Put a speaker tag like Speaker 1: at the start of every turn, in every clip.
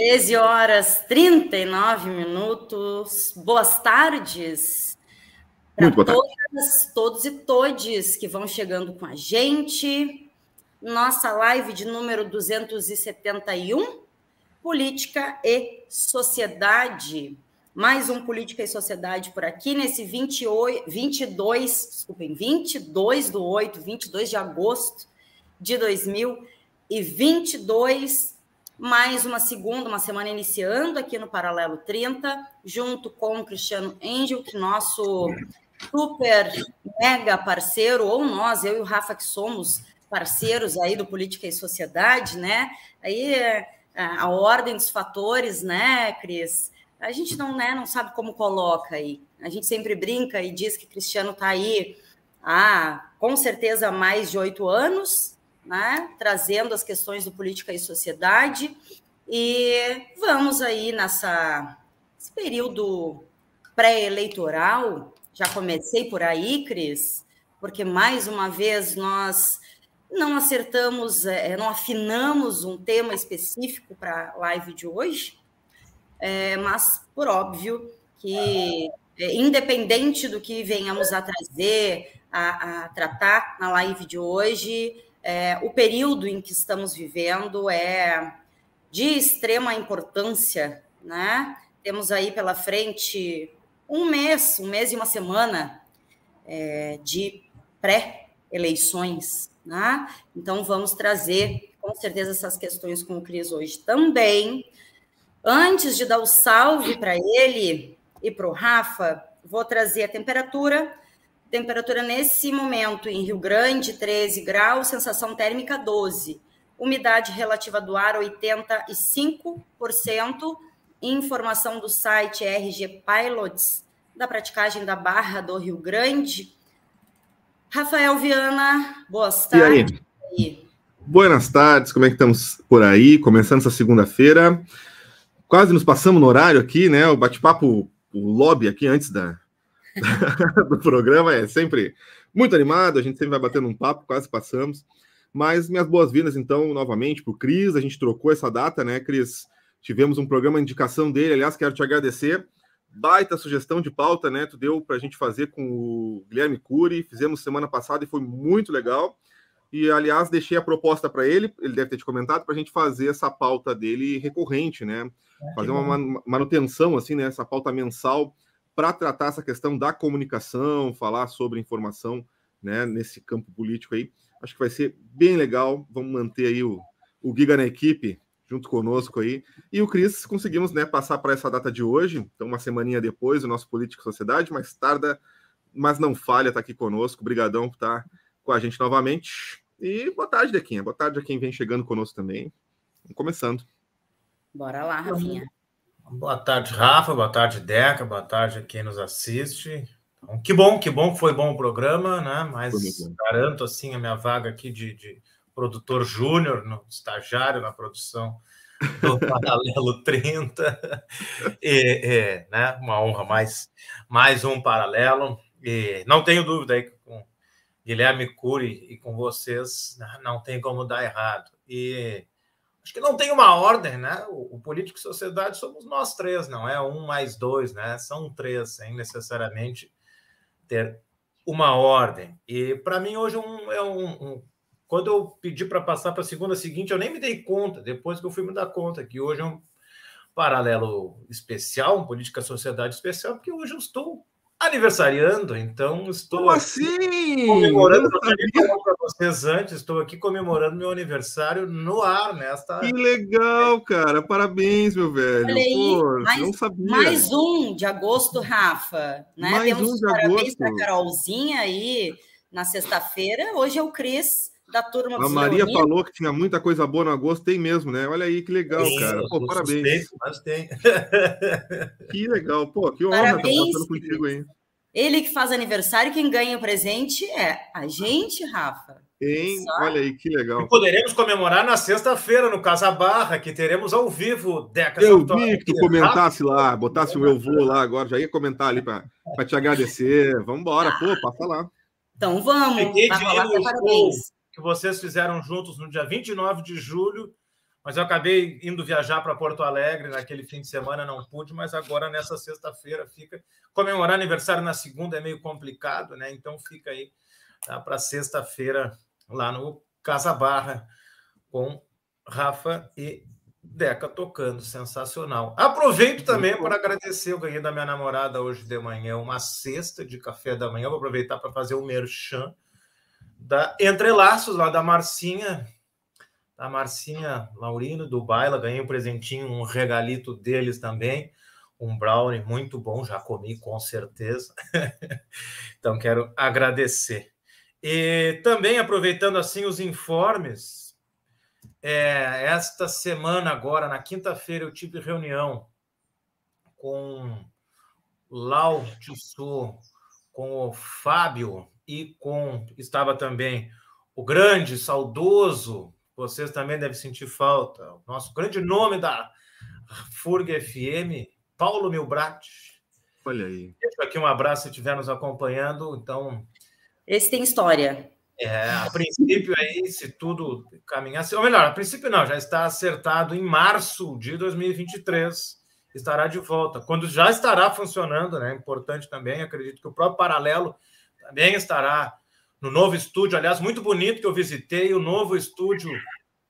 Speaker 1: 13 horas 39 minutos. Boas tardes para todas, todos e todes que vão chegando com a gente. Nossa live de número 271, Política e Sociedade. Mais um Política e Sociedade por aqui, nesse 28, 22, desculpem, 22 do 8, 22 de agosto de 2022 mais uma segunda, uma semana iniciando aqui no Paralelo 30, junto com o Cristiano Angel, que nosso super mega parceiro, ou nós, eu e o Rafa, que somos parceiros aí do Política e Sociedade, né? Aí é, a ordem dos fatores, né, Cris? A gente não, né, não sabe como coloca aí. A gente sempre brinca e diz que Cristiano está aí há, com certeza, mais de oito anos, né, trazendo as questões do política e sociedade. E vamos aí nessa esse período pré-eleitoral. Já comecei por aí, Cris, porque mais uma vez nós não acertamos, é, não afinamos um tema específico para a live de hoje, é, mas por óbvio que, é, independente do que venhamos a trazer, a, a tratar na live de hoje, é, o período em que estamos vivendo é de extrema importância, né? Temos aí pela frente um mês, um mês e uma semana é, de pré-eleições, né? Então vamos trazer com certeza essas questões com o Cris hoje também. Antes de dar o salve para ele e para o Rafa, vou trazer a temperatura Temperatura nesse momento em Rio Grande, 13 graus, sensação térmica 12. Umidade relativa do ar, 85%. Informação do site RG Pilots, da praticagem da Barra do Rio Grande. Rafael Viana, boas tardes.
Speaker 2: E aí? Boas tardes, como é que estamos por aí? Começando essa segunda-feira. Quase nos passamos no horário aqui, né? O bate-papo, o lobby aqui antes da, do programa é sempre muito animado, a gente sempre vai batendo um papo, quase passamos. Mas minhas boas-vindas, então, novamente para o Cris. A gente trocou essa data, né, Cris? Tivemos um programa de indicação dele, aliás, quero te agradecer. Baita sugestão de pauta, né? Tu deu para a gente fazer com o Guilherme Cury, fizemos semana passada e foi muito legal. E, aliás, deixei a proposta para ele, ele deve ter te comentado, para a gente fazer essa pauta dele recorrente, né? É, fazer uma manutenção, assim, né? Essa pauta mensal para tratar essa questão da comunicação, falar sobre informação né, nesse campo político aí. Acho que vai ser bem legal. Vamos manter aí o, o Giga na equipe junto conosco aí. E o Cris, conseguimos né, passar para essa data de hoje, então uma semaninha depois, o nosso Político Sociedade, mas tarda, mas não falha, está aqui conosco. Obrigadão por estar tá com a gente novamente. E boa tarde, Dequinha. Boa tarde a quem vem chegando conosco também. Vamos começando.
Speaker 1: Bora lá, Rafinha.
Speaker 3: Boa tarde, Rafa. Boa tarde, Deca. Boa tarde a quem nos assiste. Então, que bom, que bom que foi bom o programa, né? Mas garanto assim a minha vaga aqui de, de produtor júnior, estagiário na produção do Paralelo 30. E, e, né? Uma honra, mais, mais um paralelo. E não tenho dúvida aí que com Guilherme Cury e com vocês né, não tem como dar errado. E acho que não tem uma ordem, né? O, o, político e sociedade somos nós três, não é um mais dois, né? São três, sem necessariamente ter uma ordem. E para mim hoje um, é um, um quando eu pedi para passar para a segunda seguinte, eu nem me dei conta, depois que eu fui me dar conta que hoje é um paralelo especial, um política sociedade especial, porque hoje eu estou aniversariando, então estou
Speaker 2: Como assim?
Speaker 3: comemorando para vocês antes, estou aqui comemorando meu aniversário no ar nesta.
Speaker 2: Que legal, cara! Parabéns, meu velho. Olha aí, Pô,
Speaker 1: mais, não sabia. Mais um de agosto, Rafa. Né?
Speaker 2: Mais Temos um de parabéns para
Speaker 1: Carolzinha aí na sexta-feira. Hoje é o Cris da turma
Speaker 2: A Maria Leonino. falou que tinha muita coisa boa no agosto, tem mesmo, né? Olha aí que legal, Sim, cara. Pô, parabéns.
Speaker 3: mas tem.
Speaker 2: Que legal, pô, que honra estar passando contigo aí.
Speaker 1: Ele que faz aniversário, quem ganha o presente é a gente, Rafa.
Speaker 2: Hein? Olha aí, que legal.
Speaker 3: E poderemos comemorar na sexta-feira, no Casa Barra, que teremos ao vivo
Speaker 2: Deca Eu vi que tu comentasse lá, botasse o meu voo lá agora, já ia comentar ali para te agradecer. Vamos embora, pô, passa lá.
Speaker 1: Então vamos.
Speaker 3: Fiquei de ir parabéns. Que vocês fizeram juntos no dia 29 de julho, mas eu acabei indo viajar para Porto Alegre naquele fim de semana, não pude, mas agora nessa sexta-feira fica. Comemorar aniversário na segunda é meio complicado, né? Então fica aí tá, para sexta-feira lá no Casa Barra, com Rafa e Deca tocando, sensacional. Aproveito também para agradecer, eu ganhei da minha namorada hoje de manhã uma cesta de café da manhã, vou aproveitar para fazer o merchan da Entrelaços, lá da Marcinha, da Marcinha Laurino, do Baila, ganhei um presentinho, um regalito deles também, um brownie muito bom, já comi com certeza. então quero agradecer. E também aproveitando assim os informes, é, esta semana agora, na quinta-feira, eu tive reunião com Lau Tissot, com o Fábio e com estava também o grande, saudoso, vocês também devem sentir falta, o nosso grande nome da FURG FM, Paulo Milbrat.
Speaker 2: Olha aí.
Speaker 3: Deixo aqui um abraço se estiver nos acompanhando. Então,
Speaker 1: esse tem história.
Speaker 3: É, a princípio aí, se tudo caminhasse, ou melhor, a princípio não, já está acertado em março de 2023, estará de volta. Quando já estará funcionando, né? Importante também, acredito que o próprio Paralelo também estará no novo estúdio, aliás, muito bonito que eu visitei, o novo estúdio.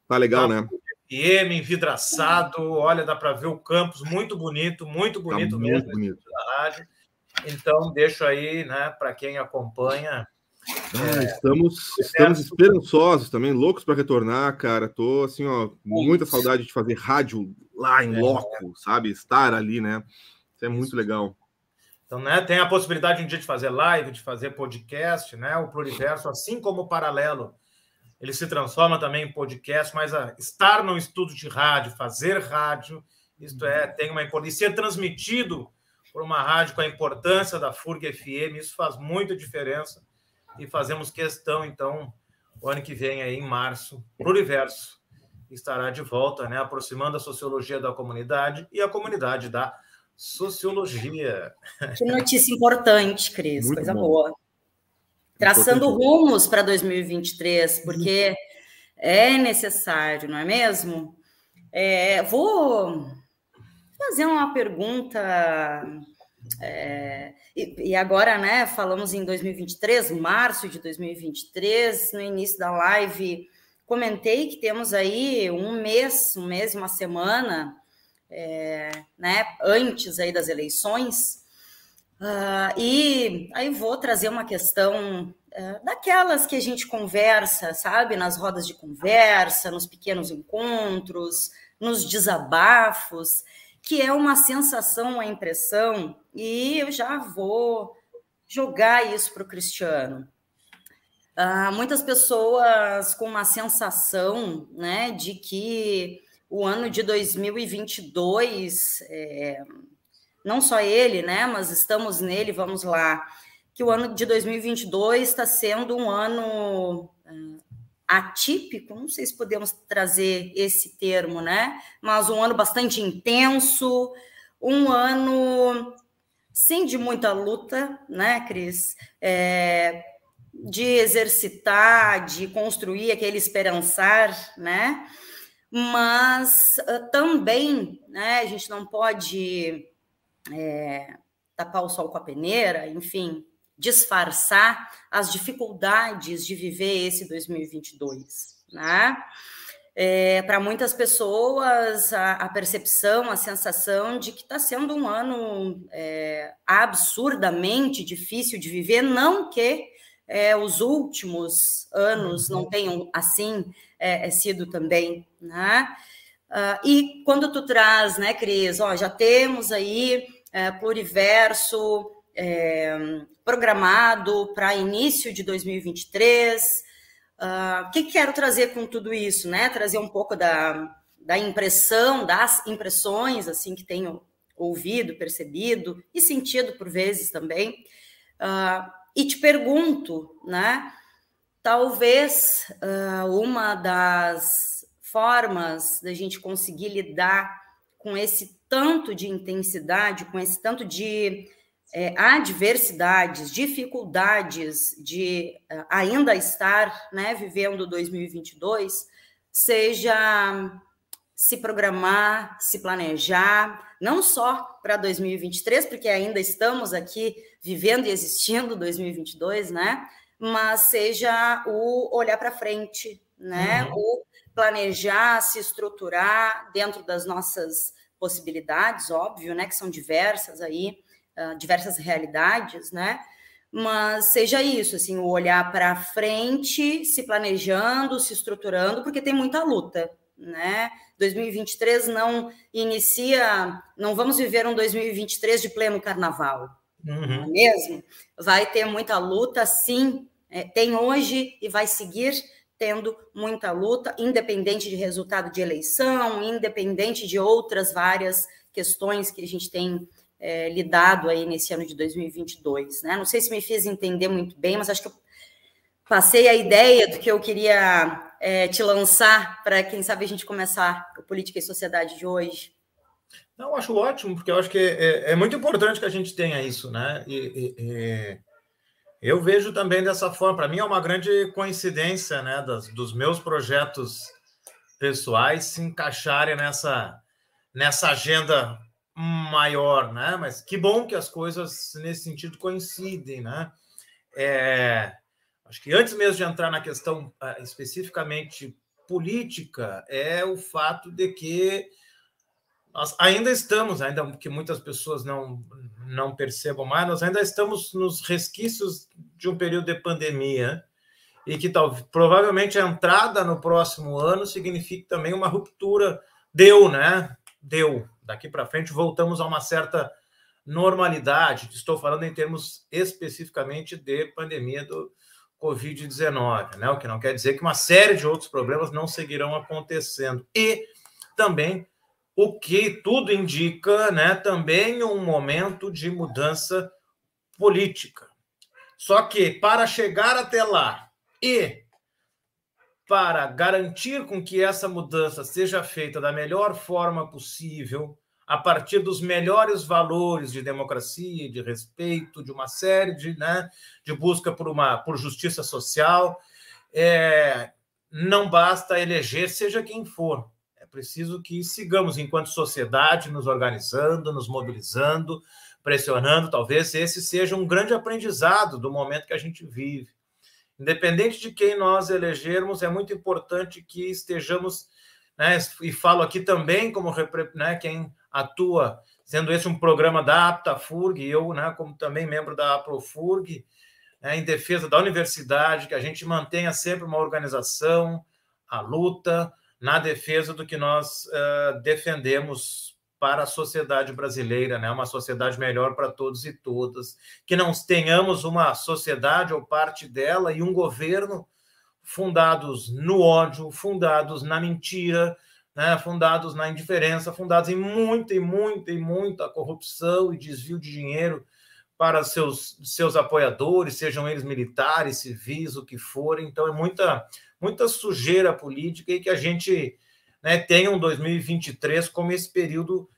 Speaker 2: Tá legal, né?
Speaker 3: FM, envidraçado, olha, dá para ver o campus, muito bonito, muito bonito tá muito mesmo. Bonito. Da. Então, deixo aí, né, para quem acompanha,
Speaker 2: ah, estamos, estamos esperançosos também, loucos para retornar, cara. Tô assim, ó, muita saudade de fazer rádio lá em é. loco, sabe? Estar ali, né? Isso é muito legal.
Speaker 3: Então, né, tem a possibilidade um dia de fazer live, de fazer podcast, né? O Pluriverso, assim como o Paralelo, ele se transforma também em podcast, mas a, estar no estúdio de rádio, fazer rádio, isto é, tem uma importância. E ser transmitido por uma rádio com a importância da FURG FM, isso faz muita diferença e fazemos questão, então, o ano que vem, aí, em março, para o universo, estará de volta, né, aproximando a sociologia da comunidade e a comunidade da sociologia.
Speaker 1: Que notícia importante, Cris, Muito coisa bom. boa. Traçando rumos para 2023, porque é necessário, não é mesmo? É, vou fazer uma pergunta é, e, e, agora, né, falamos em 2023, março de 2023, no início da live, comentei que temos aí um mês, um mês e uma semana, é, né, antes aí das eleições, uh, e aí vou trazer uma questão uh, daquelas que a gente conversa, sabe, nas rodas de conversa, nos pequenos encontros, nos desabafos, que é uma sensação, uma impressão, e eu já vou jogar isso para o Cristiano. Uh, muitas pessoas com uma sensação né, de que o ano de 2022, é, não só ele, né, mas estamos nele, vamos lá, que o ano de 2022 está sendo um ano uh, atípico, não sei se podemos trazer esse termo, né? Mas um ano bastante intenso, um ano sim de muita luta, né, Cris? É, de exercitar, de construir aquele esperançar, né? Mas uh, também, né, a gente não pode é, tapar o sol com a peneira, enfim, disfarçar as dificuldades de viver esse 2022, né? É, para muitas pessoas, a, a, percepção, a sensação de que está sendo um ano é, absurdamente difícil de viver, não que é, os últimos anos não uhum. tenham assim é, é, sido também, né? Uh, e quando tu traz, né, Cris, ó, já temos aí é, pluriverso, é, programado para início de 2023. Uh, o que quero trazer com tudo isso, né? Trazer um pouco da, da impressão, das impressões assim que tenho ouvido, percebido e sentido por vezes também. Uh, e te pergunto, né? Talvez uh, uma das formas da gente conseguir lidar com esse tanto de intensidade, com esse tanto de é, adversidades, dificuldades de uh, ainda estar né, vivendo 2022, seja se programar, se planejar, não só para 2023, porque ainda estamos aqui vivendo e existindo 2022, né? Mas seja o olhar para frente, né? Uhum. O planejar, se estruturar dentro das nossas possibilidades, óbvio, né? Que são diversas aí, uh, diversas realidades, né? Mas seja isso, assim, o olhar para frente, se planejando, se estruturando, porque tem muita luta, né? 2023 não inicia, não vamos viver um 2023 de pleno carnaval, uhum. não é mesmo? Vai ter muita luta, sim, é, tem hoje e vai seguir tendo muita luta, independente de resultado de eleição, independente de outras várias questões que a gente tem é, lidado aí nesse ano de 2022, né? Não sei se me fiz entender muito bem, mas acho que eu passei a ideia do que eu queria é, te lançar para, quem sabe, a gente começar a Política e Sociedade de hoje.
Speaker 3: Não, acho ótimo, porque eu acho que é, é muito importante que a gente tenha isso, né? E, e eu vejo também dessa forma. Para mim é uma grande coincidência, né, das, dos meus projetos pessoais se encaixarem nessa nessa agenda maior, né? Mas que bom que as coisas nesse sentido coincidem, né? É, acho que antes mesmo de entrar na questão uh, especificamente política, é o fato de que nós ainda estamos, ainda que muitas pessoas não, não percebam mais, nós ainda estamos nos resquícios de um período de pandemia e que tal, provavelmente a entrada no próximo ano signifique também uma ruptura. Deu, né? Deu. Daqui para frente voltamos a uma certa normalidade. Estou falando em termos especificamente de pandemia do Covid-19, né? O que não quer dizer que uma série de outros problemas não seguirão acontecendo. E também o que tudo indica, né, também um momento de mudança política. Só que para chegar até lá e para garantir com que essa mudança seja feita da melhor forma possível, a partir dos melhores valores de democracia, de respeito, de uma série de, né, de busca por uma por justiça social, é, não basta eleger seja quem for preciso que sigamos, enquanto sociedade, nos organizando, nos mobilizando, pressionando. Talvez esse seja um grande aprendizado do momento que a gente vive. Independente de quem nós elegermos, é muito importante que estejamos, né, e falo aqui também como né, quem atua, sendo esse um programa da APTAFURG, e eu, né, como também membro da APROFURG, né, em defesa da universidade, que a gente mantenha sempre uma organização, a luta, na defesa do que nós uh, defendemos para a sociedade brasileira, né? uma sociedade melhor para todos e todas, que não tenhamos uma sociedade ou parte dela e um governo fundados no ódio, fundados na mentira, né? fundados na indiferença, fundados em muita e muita e muita corrupção e desvio de dinheiro para seus, seus apoiadores, sejam eles militares, civis, o que for. Então, é muita muita sujeira política e que a gente né, tenha um 2023 como esse período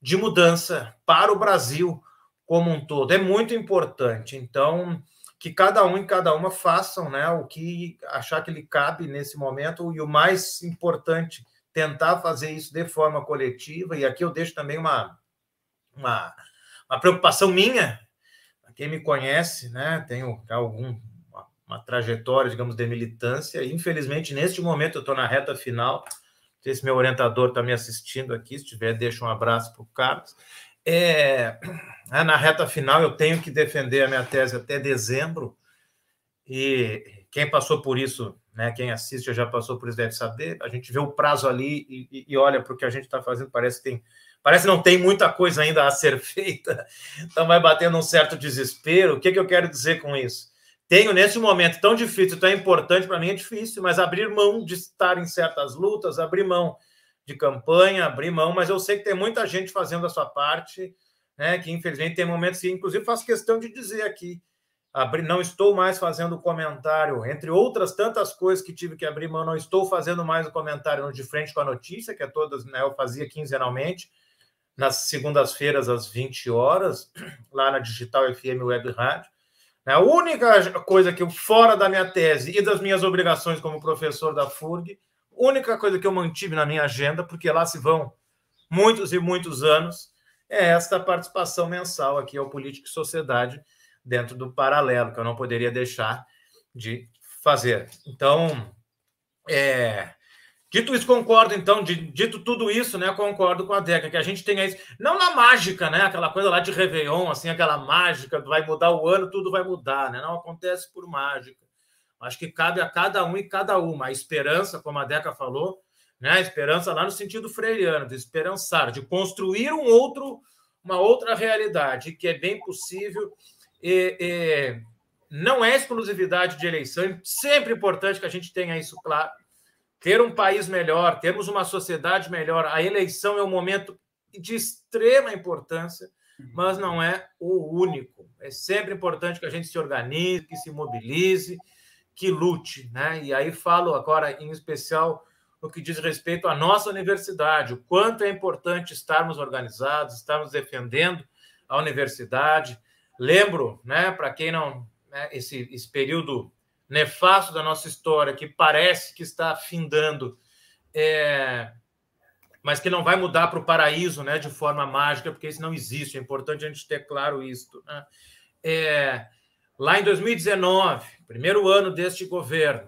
Speaker 3: de mudança para o Brasil como um todo. É muito importante. Então, que cada um e cada uma façam né, o que achar que lhe cabe nesse momento, e o mais importante, tentar fazer isso de forma coletiva. E aqui eu deixo também uma, uma, uma preocupação minha. Quem me conhece, né, tenho algum uma trajetória, digamos, de militância. Infelizmente, neste momento, eu estou na reta final. Esse meu orientador está me assistindo aqui. Se tiver, deixa um abraço para o Carlos. É, é, na reta final, eu tenho que defender a minha tese até dezembro. E quem passou por isso, né, quem assiste já passou por isso, deve saber. A gente vê o prazo ali e, e olha para o que a gente está fazendo, parece que tem. Parece que não tem muita coisa ainda a ser feita, então vai batendo um certo desespero. O que, que eu quero dizer com isso? Tenho nesse momento tão difícil, tão importante para mim é difícil, mas abrir mão de estar em certas lutas, abrir mão de campanha, abrir mão, mas eu sei que tem muita gente fazendo a sua parte, né? Que infelizmente tem momentos que, inclusive, faço questão de dizer aqui abrir, não estou mais fazendo comentário, entre outras tantas coisas que tive que abrir mão, não estou fazendo mais o comentário De Frente com a Notícia, que é todas, né, eu fazia quinzenalmente, nas segundas-feiras às 20 horas, lá na Digital FM Web Rádio. A única coisa que eu, fora da minha tese e das minhas obrigações como professor da FURG, única coisa que eu mantive na minha agenda, porque lá se vão muitos e muitos anos, é esta participação mensal aqui ao Política e Sociedade dentro do paralelo, que eu não poderia deixar de fazer. Então, é, Dito isso, concordo, então, dito tudo isso, né? Concordo com a Deca, que a gente tenha isso. Não na mágica, né? Aquela coisa lá de Réveillon, assim, aquela mágica, vai mudar o ano, tudo vai mudar, né? Não acontece por mágica. Acho que cabe a cada um e cada uma. A esperança, como a Deca falou, né? A esperança lá no sentido freiriano, de esperançar, de construir um outro, uma outra realidade, que é bem possível. E, e não é exclusividade de eleição, é sempre importante que a gente tenha isso claro ter um país melhor, termos uma sociedade melhor. A eleição é um momento de extrema importância, mas não é o único. É sempre importante que a gente se organize, que se mobilize, que lute. Né? E aí falo agora, em especial, no que diz respeito à nossa universidade, o quanto é importante estarmos organizados, estarmos defendendo a universidade. Lembro, né, para quem não. Né, esse, esse período nefasto da nossa história, que parece que está findando, é, mas que não vai mudar para o paraíso né, de forma mágica, porque isso não existe. É importante a gente ter claro isso. Né? É, lá em 2019, primeiro ano deste governo,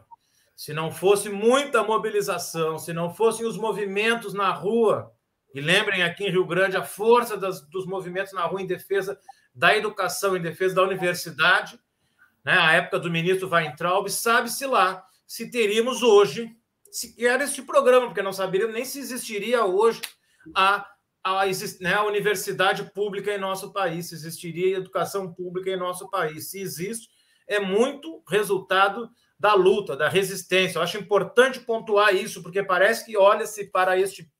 Speaker 3: se não fosse muita mobilização, se não fossem os movimentos na rua, e lembrem aqui em Rio Grande a força das, dos movimentos na rua em defesa da educação, em defesa da universidade, né, a época do ministro Weintraub, sabe-se lá se teríamos hoje sequer este programa, porque não saberíamos nem se existiria hoje a, a, né, a universidade pública em nosso país, se existiria educação pública em nosso país. Se existe, é muito resultado da luta, da resistência. Eu acho importante pontuar isso, porque parece que olha-se para este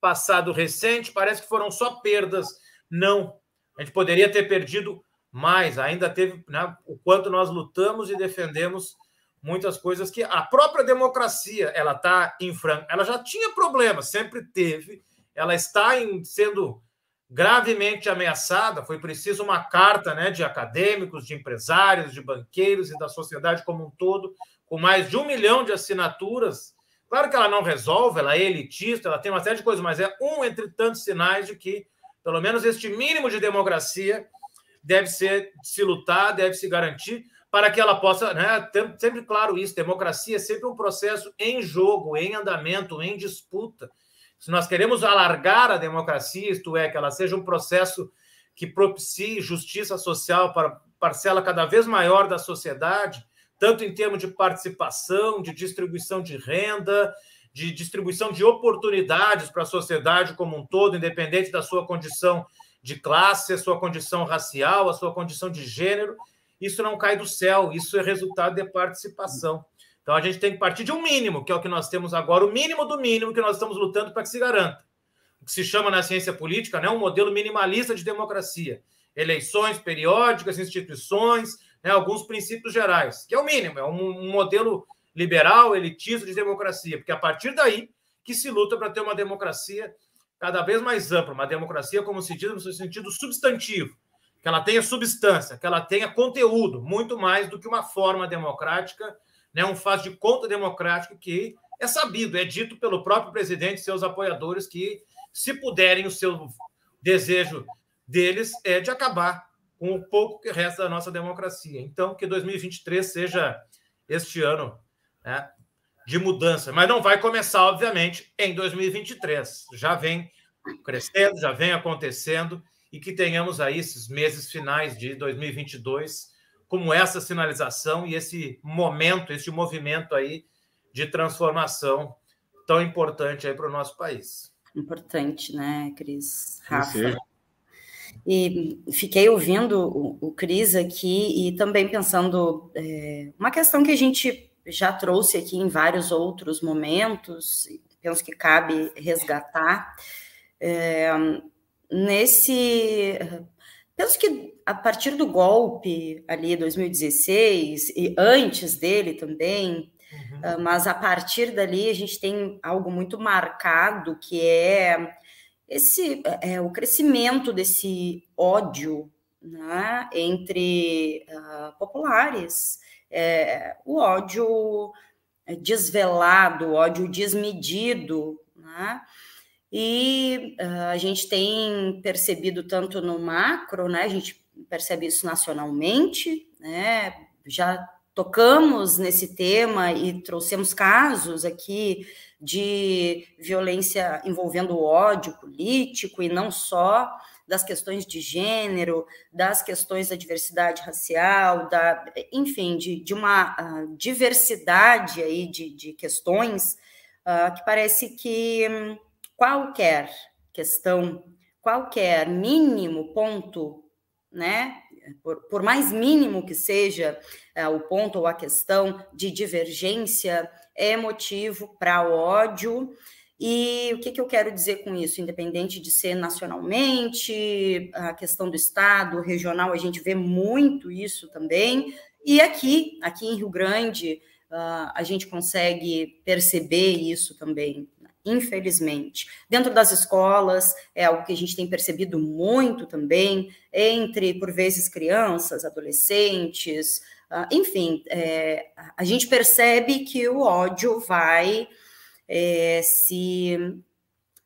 Speaker 3: passado recente, parece que foram só perdas. Não. A gente poderia ter perdido mas ainda teve né, o quanto nós lutamos e defendemos muitas coisas que a própria democracia ela está em franco, ela já tinha problemas, sempre teve, ela está em, sendo gravemente ameaçada. Foi preciso uma carta, né, de acadêmicos, de empresários, de banqueiros e da sociedade como um todo, com mais de um milhão de assinaturas. Claro que ela não resolve, ela é elitista, ela tem uma série de coisas, mas é um entre tantos sinais de que, pelo menos, este mínimo de democracia deve ser se lutar, deve se garantir para que ela possa, né, sempre claro isso, democracia é sempre um processo em jogo, em andamento, em disputa. Se nós queremos alargar a democracia, isto é, que ela seja um processo que propicie justiça social para parcela cada vez maior da sociedade, tanto em termos de participação, de distribuição de renda, de distribuição de oportunidades para a sociedade como um todo, independente da sua condição de classe, a sua condição racial, a sua condição de gênero. Isso não cai do céu, isso é resultado de participação. Então a gente tem que partir de um mínimo, que é o que nós temos agora, o mínimo do mínimo que nós estamos lutando para que se garanta. O que se chama na ciência política né, um modelo minimalista de democracia. Eleições periódicas, instituições, né, alguns princípios gerais, que é o mínimo, é um, um modelo liberal, elitista de democracia, porque a partir daí que se luta para ter uma democracia cada vez mais ampla, uma democracia como sentido no sentido substantivo, que ela tenha substância, que ela tenha conteúdo, muito mais do que uma forma democrática, né, um faz de conta democrático que é sabido, é dito pelo próprio presidente e seus apoiadores que, se puderem, o seu desejo deles é de acabar com o pouco que resta da nossa democracia. Então, que 2023 seja este ano né, de mudança, mas não vai começar, obviamente, em 2023. Já vem crescendo, já vem acontecendo, e que tenhamos aí esses meses finais de 2022 como essa sinalização e esse momento, esse movimento aí de transformação tão importante aí para o nosso país.
Speaker 1: Importante, né, Cris? Rafa. E fiquei ouvindo o, o Cris aqui e também pensando é, uma questão que a gente já trouxe aqui em vários outros momentos, penso que cabe resgatar, é, nesse penso que a partir do golpe ali 2016 e antes dele também, uhum. Ah, mas a partir dali a gente tem algo muito marcado que é esse é, o crescimento desse ódio né, entre uh, populares, é, o ódio desvelado, o ódio desmedido, né? E uh, a gente tem percebido tanto no macro, né? A gente percebe isso nacionalmente, né? Já tocamos nesse tema e trouxemos casos aqui de violência envolvendo ódio político e não só das questões de gênero, das questões da diversidade racial, da, enfim, de, de uma uh, diversidade aí de, de questões uh, que parece que um, qualquer questão, qualquer mínimo ponto, né, por, por mais mínimo que seja uh, o ponto ou a questão de divergência, é motivo para ódio. E o que, que, eu quero dizer com isso? Independente de ser nacionalmente, a questão do Estado, regional, a gente vê muito isso também. E aqui, aqui em Rio Grande, uh, a gente consegue perceber isso também infelizmente. Dentro das escolas, é algo que a gente tem percebido muito também, entre, por vezes, crianças, adolescentes, uh, enfim, é, a gente percebe que o ódio vai é, se.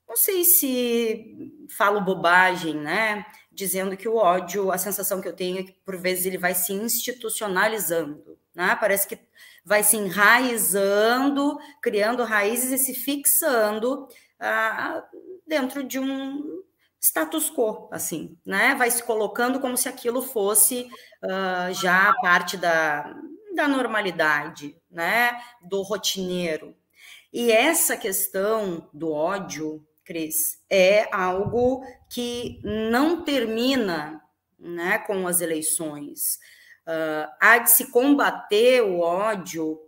Speaker 1: Não sei se falo bobagem, né? Dizendo que o ódio, a sensação que eu tenho é que, por vezes, ele vai se institucionalizando, né? Parece que vai se enraizando, criando raízes e se fixando ah, dentro de um status quo, assim, né? Vai se colocando como se aquilo fosse ah, já parte da, da normalidade, né? Do rotineiro. E essa questão do ódio, Cris, é algo que não termina né, com as eleições uh, há de se combater o ódio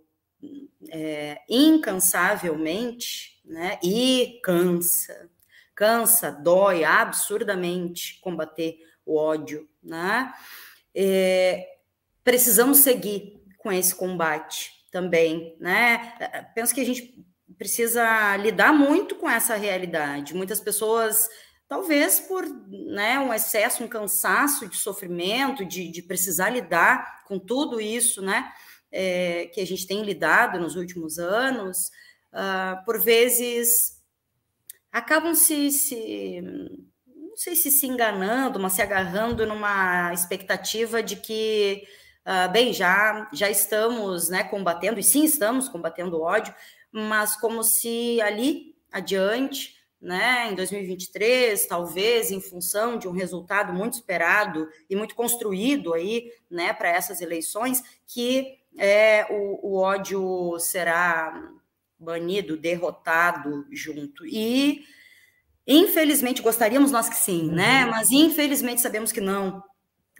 Speaker 1: é, incansavelmente, né? E cansa, cansa, dói absurdamente combater o ódio, né? É, precisamos seguir com esse combate também, né? Penso que a gente precisa lidar muito com essa realidade. Muitas pessoas talvez por né, um excesso, um cansaço de sofrimento, de, de precisar lidar com tudo isso, né, é, que a gente tem lidado nos últimos anos, uh, por vezes acabam se, se, não sei se se enganando, mas se agarrando numa expectativa de que, uh, bem, já, já estamos né, combatendo, e sim, estamos combatendo o ódio, mas como se ali adiante né, em 2023, talvez em função de um resultado muito esperado e muito construído aí, né, para essas eleições, que é, o, o ódio será banido, derrotado junto. E infelizmente gostaríamos nós que sim, né? Uhum. Mas infelizmente sabemos que não.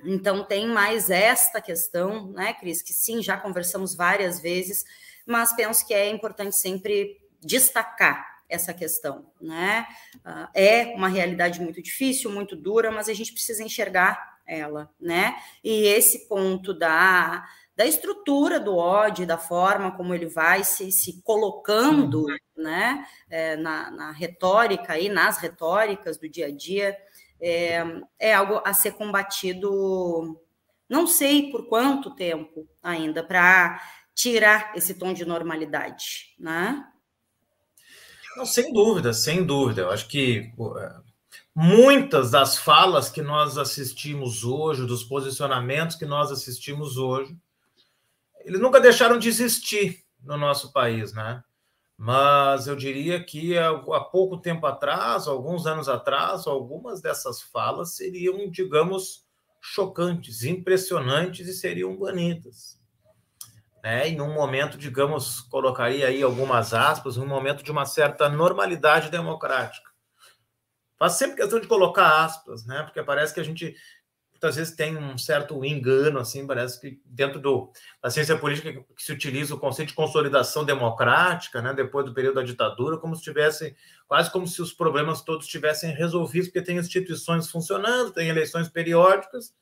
Speaker 1: Então tem mais esta questão, né, Cris, que sim, já conversamos várias vezes, mas penso que é importante sempre destacar essa questão, né? Ah, é uma realidade muito difícil, muito dura, mas a gente precisa enxergar ela, né? E esse ponto da, da estrutura do ódio, da forma como ele vai se, se colocando, né? É, na, na retórica e nas retóricas do dia a dia, é, é algo a ser combatido. Não sei por quanto tempo ainda para tirar esse tom de normalidade, né?
Speaker 3: Não, sem dúvida, sem dúvida. Eu acho que é, muitas das falas que nós assistimos hoje, dos posicionamentos que nós assistimos hoje, eles nunca deixaram de existir no nosso país, né? Mas eu diria que há pouco tempo atrás, alguns anos atrás, algumas dessas falas seriam, digamos, chocantes, impressionantes e seriam banidas né? E num momento, digamos, colocaria aí algumas aspas, um momento de uma certa normalidade democrática. Faz sempre questão de colocar aspas, né? Porque parece que a gente muitas vezes tem um certo engano, assim, parece que dentro do, da ciência política que se utiliza o conceito de consolidação democrática, né, depois do período da ditadura, como se tivesse, quase como se os problemas todos tivessem resolvidos, porque tem instituições funcionando, tem eleições periódicas,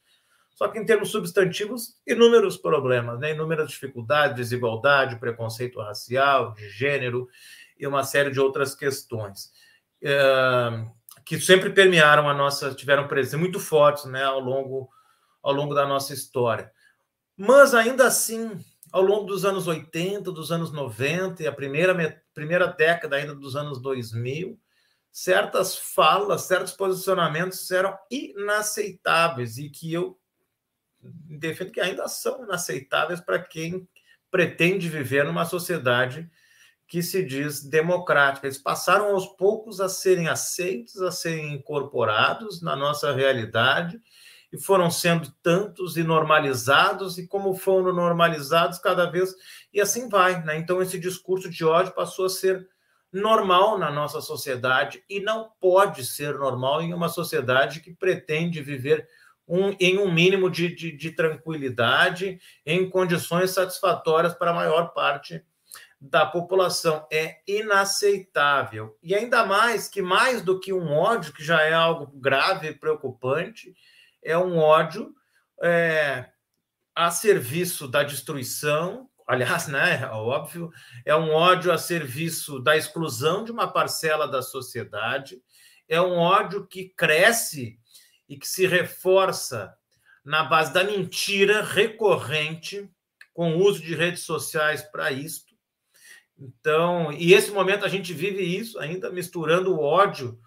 Speaker 3: só que em termos substantivos, inúmeros problemas, né, inúmeras dificuldades, desigualdade, preconceito racial, de gênero e uma série de outras questões. É que sempre permearam a nossa, tiveram presença muito fortes né, ao, longo, ao longo da nossa história. Mas ainda assim, ao longo dos anos 80, dos anos 90 e a primeira, primeira década ainda dos anos 2000, certas falas, certos posicionamentos eram inaceitáveis e que eu defendo que ainda são inaceitáveis para quem pretende viver numa sociedade que se diz democrática. Eles passaram aos poucos a serem aceitos, a serem incorporados na nossa realidade e foram sendo tantos e normalizados, e como foram normalizados cada vez, e assim vai. Né? Então, esse discurso de ódio passou a ser normal na nossa sociedade e não pode ser normal em uma sociedade que pretende viver um, em um mínimo de, de, de tranquilidade, em condições satisfatórias para a maior parte da população. É inaceitável. E ainda mais que, mais do que um ódio, que já é algo grave e preocupante, é um ódio é, a serviço da destruição. Aliás, né, é óbvio, é um ódio a serviço da exclusão de uma parcela da sociedade, é um ódio que cresce e que se reforça na base da mentira recorrente, com o uso de redes sociais para isso, então, e esse momento a gente vive isso ainda misturando o ódio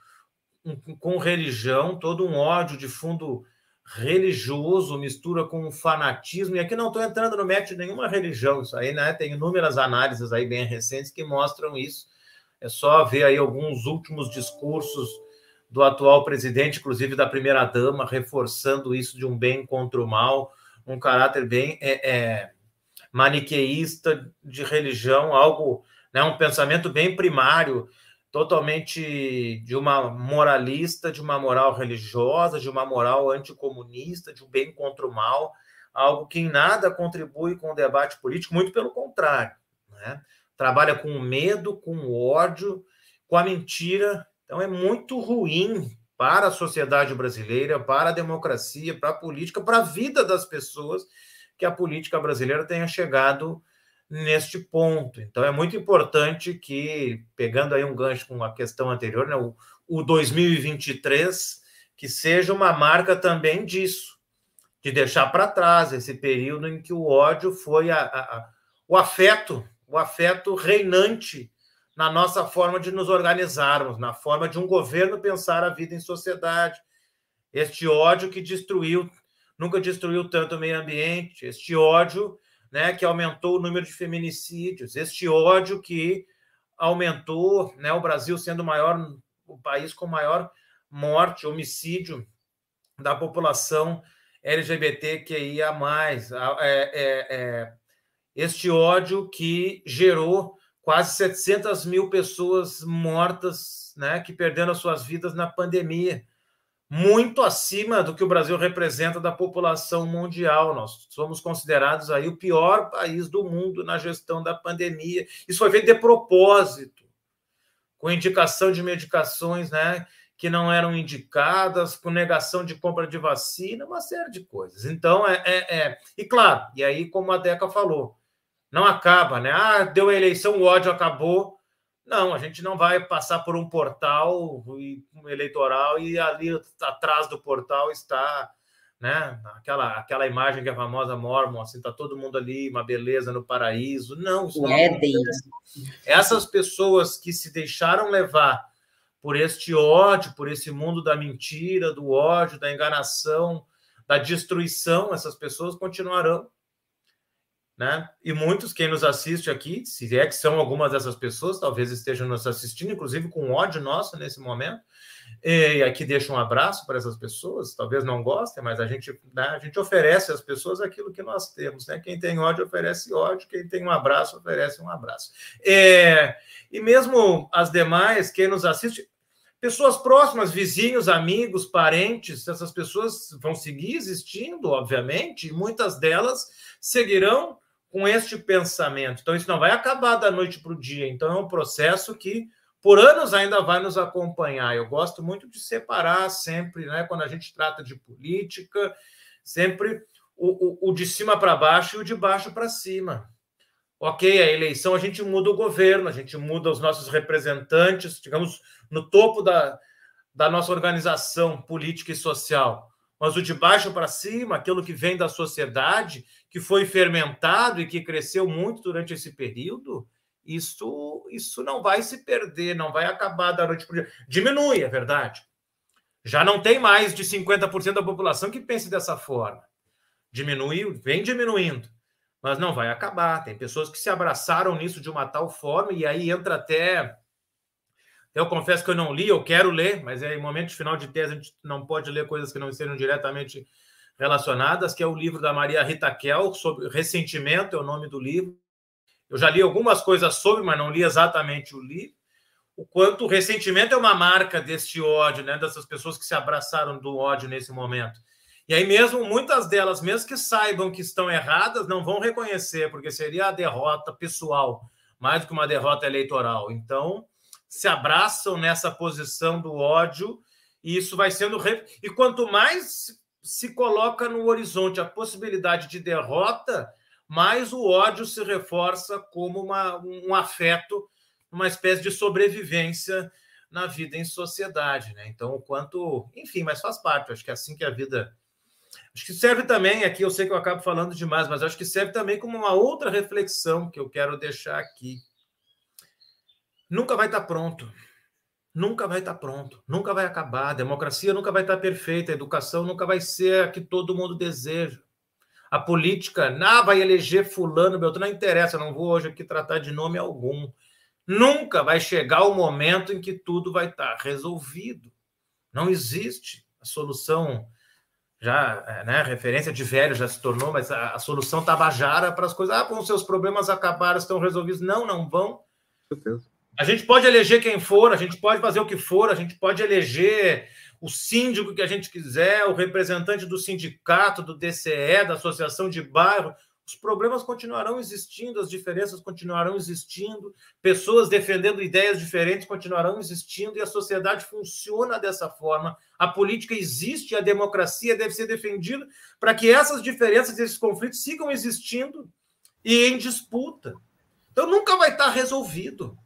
Speaker 3: com religião, todo um ódio de fundo religioso, mistura com um fanatismo. E aqui não estou entrando no mérito de nenhuma religião, isso aí, né? Tem inúmeras análises aí bem recentes que mostram isso. É só ver aí alguns últimos discursos do atual presidente, inclusive da primeira dama, reforçando isso de um bem contra o mal, um caráter bem é, é maniqueísta de religião, algo, né, um pensamento bem primário, totalmente de uma moralista, de uma moral religiosa, de uma moral anticomunista, de um bem contra o mal, algo que em nada contribui com o debate político, muito pelo contrário. Né? Trabalha com o medo, com o ódio, com a mentira. Então é muito ruim para a sociedade brasileira, para a democracia, para a política, para a vida das pessoas que a política brasileira tenha chegado neste ponto. Então é muito importante que, pegando aí um gancho com a questão anterior, né, o, o 2023 que seja uma marca também disso, de deixar para trás esse período em que o ódio foi a, a, a, o afeto, o afeto reinante na nossa forma de nos organizarmos, na forma de um governo pensar a vida em sociedade. Este ódio que destruiu nunca destruiu tanto o meio ambiente, este ódio né, que aumentou o número de feminicídios, este ódio que aumentou né, o Brasil sendo o maior o país com maior morte, homicídio da população LGBTQIA+. É, é, é, este ódio que gerou quase 700 mil pessoas mortas, né, que perderam as suas vidas na pandemia muito acima do que o Brasil representa da população mundial. Nós somos considerados aí o pior país do mundo na gestão da pandemia. Isso foi feito de propósito, com indicação de medicações, né, que não eram indicadas, com negação de compra de vacina, uma série de coisas. Então, é, é, é... e claro, e aí, como a Deca falou, não acaba, né? Ah, deu a eleição, o ódio acabou não, a gente não vai passar por um portal eleitoral e ali atrás do portal está né? Aquela, aquela imagem que é a famosa Mormon, assim, tá todo mundo ali, uma beleza no paraíso. Não, isso não é Essas pessoas que se deixaram levar por este ódio, por esse mundo da mentira, do ódio, da enganação, da destruição, essas pessoas continuarão né? E muitos, quem nos assiste aqui, se é que são algumas dessas pessoas, talvez estejam nos assistindo, inclusive com ódio nosso nesse momento. E aqui deixo um abraço para essas pessoas, talvez não gostem, mas a gente, né, a gente oferece às pessoas aquilo que nós temos. Né? Quem tem ódio oferece ódio, quem tem um abraço oferece um abraço. É, e mesmo as demais, quem nos assiste, pessoas próximas, vizinhos, amigos, parentes, essas pessoas vão seguir existindo, obviamente, e muitas delas seguirão com este pensamento. Então, isso não vai acabar da noite para o dia. Então, é um processo que, por anos, ainda vai nos acompanhar. Eu gosto muito de separar sempre, né, quando a gente trata de política, sempre o, o, o de cima para baixo e o de baixo para cima. Ok, a eleição, a gente muda o governo, a gente muda os nossos representantes, digamos, no topo da, da nossa organização política e social. Mas o de baixo para cima, aquilo que vem da sociedade, que foi fermentado e que cresceu muito durante esse período, isso, isso não vai se perder, não vai acabar da noite para dia. Diminui, é verdade. Já não tem mais de 50% da população que pense dessa forma. Diminuiu, vem diminuindo mas não vai acabar. Tem pessoas que se abraçaram nisso de uma tal forma, e aí entra até. Eu confesso que eu não li, eu quero ler, mas é em momento de final de tese a gente não pode ler coisas que não estejam diretamente relacionadas, que é o livro da Maria Rita Kel, sobre ressentimento, é o nome do livro. Eu já li algumas coisas sobre, mas não li exatamente o livro. O quanto o ressentimento é uma marca deste ódio, né? dessas pessoas que se abraçaram do ódio nesse momento. E aí mesmo muitas delas, mesmo que saibam que estão erradas, não vão reconhecer, porque seria a derrota pessoal, mais do que uma derrota eleitoral. Então, se abraçam nessa posição do ódio e isso vai sendo e quanto mais se coloca no horizonte a possibilidade de derrota, mais o ódio se reforça como uma, um afeto, uma espécie de sobrevivência na vida em sociedade, né? Então, o quanto, enfim, mas faz parte. Acho que é assim que a vida Acho que serve também, aqui eu sei que eu acabo falando demais, mas acho que serve também como uma outra reflexão que eu quero deixar aqui. Nunca vai estar pronto. Nunca vai estar pronto. Nunca vai acabar. A democracia nunca vai estar perfeita. A educação nunca vai ser a que todo mundo deseja. A política, não vai eleger fulano, Beltrano, não interessa, não vou hoje aqui tratar de nome algum. Nunca vai chegar o momento em que tudo vai estar resolvido. Não existe a solução já, é, né, referência de velho já se tornou, mas a, a solução tabajara para as coisas. Ah, com seus problemas acabaram, estão resolvidos. Não, não vão. A gente pode eleger quem for, a gente pode fazer o que for, a gente pode eleger o síndico que a gente quiser, o representante do sindicato, do DCE, da associação de bairro. Os problemas continuarão existindo, as diferenças continuarão existindo, pessoas defendendo ideias diferentes continuarão existindo e a sociedade funciona dessa forma. A política existe, a democracia deve ser defendida para que essas diferenças, esses conflitos sigam existindo e em disputa. Então nunca vai estar resolvido.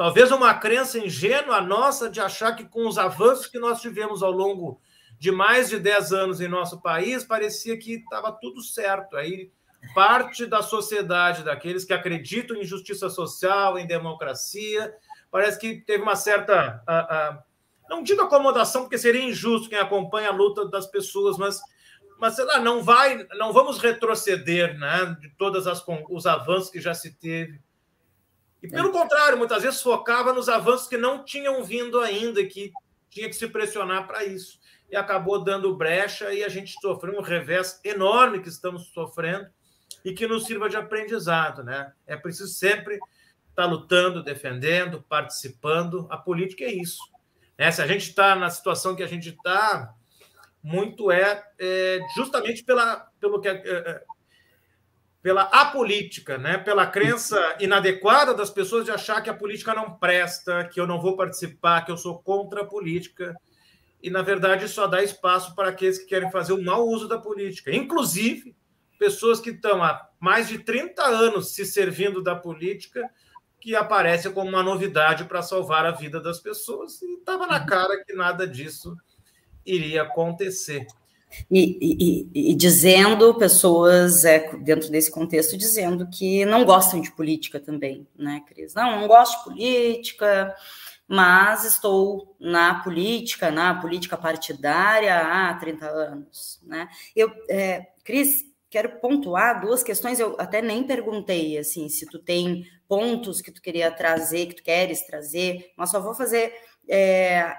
Speaker 3: Talvez uma crença ingênua nossa de achar que com os avanços que nós tivemos ao longo de mais de 10 anos em nosso país, parecia que estava tudo certo. Aí parte da sociedade, daqueles que acreditam em justiça social, em democracia, parece que teve uma certa. Não digo acomodação, porque seria injusto quem acompanha a luta das pessoas, mas, mas sei lá, não vai, não vamos retroceder né, de todos os avanços que já se teve. E pelo contrário, muitas vezes focava nos avanços que não tinham vindo ainda, que tinha que se pressionar para isso. E acabou dando brecha e a gente sofreu um revés enorme que estamos sofrendo e que nos sirva de aprendizado. Né? É preciso sempre estar lutando, defendendo, participando. A política é isso. Né? Se a gente está na situação que a gente está, muito é, é, justamente pela, pelo que é, é, pela apolítica, né? pela crença inadequada das pessoas de achar que a política não presta, que eu não vou participar, que eu sou contra a política. E, na verdade, só dá espaço para aqueles que querem fazer o mau uso da política. Inclusive, pessoas que estão há mais de 30 anos se servindo da política, que aparece como uma novidade para salvar a vida das pessoas, e estava na cara que nada disso iria acontecer.
Speaker 1: E, e, dizendo, pessoas é, dentro desse contexto, dizendo que não gostam de política também, né, Cris? Não, não gosto de política, mas estou na política, na política partidária há 30 anos, né? Eu, é, Cris, quero pontuar duas questões. Eu até nem perguntei assim se tu tem pontos que tu queria trazer, que tu queres trazer, mas só vou fazer é,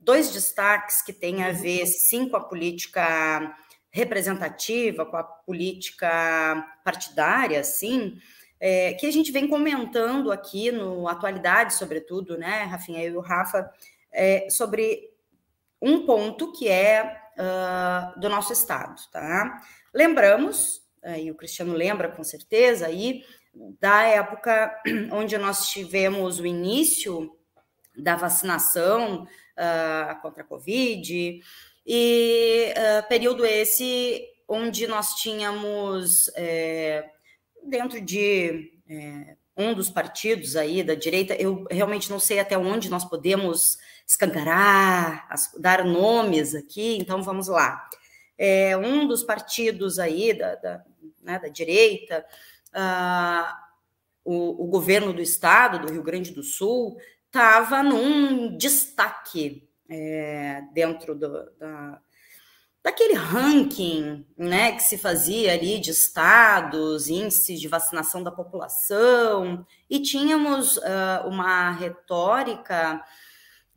Speaker 1: dois destaques que têm a ver sim com a política representativa, com a política partidária, sim, é, que a gente vem comentando aqui no Atualidade, sobretudo, né, Rafinha? Eu e o Rafa é, sobre um ponto que é uh, do nosso estado, tá? Lembramos, aí o Cristiano lembra com certeza aí da época onde nós tivemos o início da vacinação uh, contra a Covid e uh, período esse onde nós tínhamos é, dentro de é, um dos partidos aí da direita, eu realmente não sei até onde nós podemos escancarar, dar nomes aqui, então vamos lá. É, um dos partidos aí da, da, né, da direita, uh, o, o, governo do estado, do Rio Grande do Sul, estava num destaque é, dentro do, da, daquele ranking né, que se fazia ali de estados, índices de vacinação da população, e tínhamos uh, uma retórica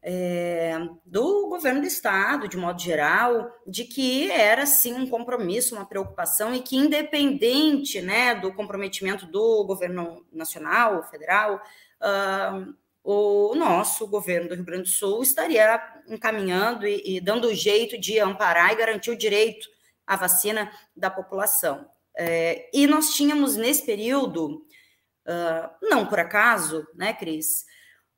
Speaker 1: é, do governo do estado, de modo geral, de que era sim um compromisso, uma preocupação, e que independente né, do comprometimento do governo nacional, federal, uh, o nosso governo do Rio Grande do Sul estaria encaminhando e, e dando o jeito de amparar e garantir o direito à vacina da população. É, e nós tínhamos nesse período, uh, não por acaso, né, Cris,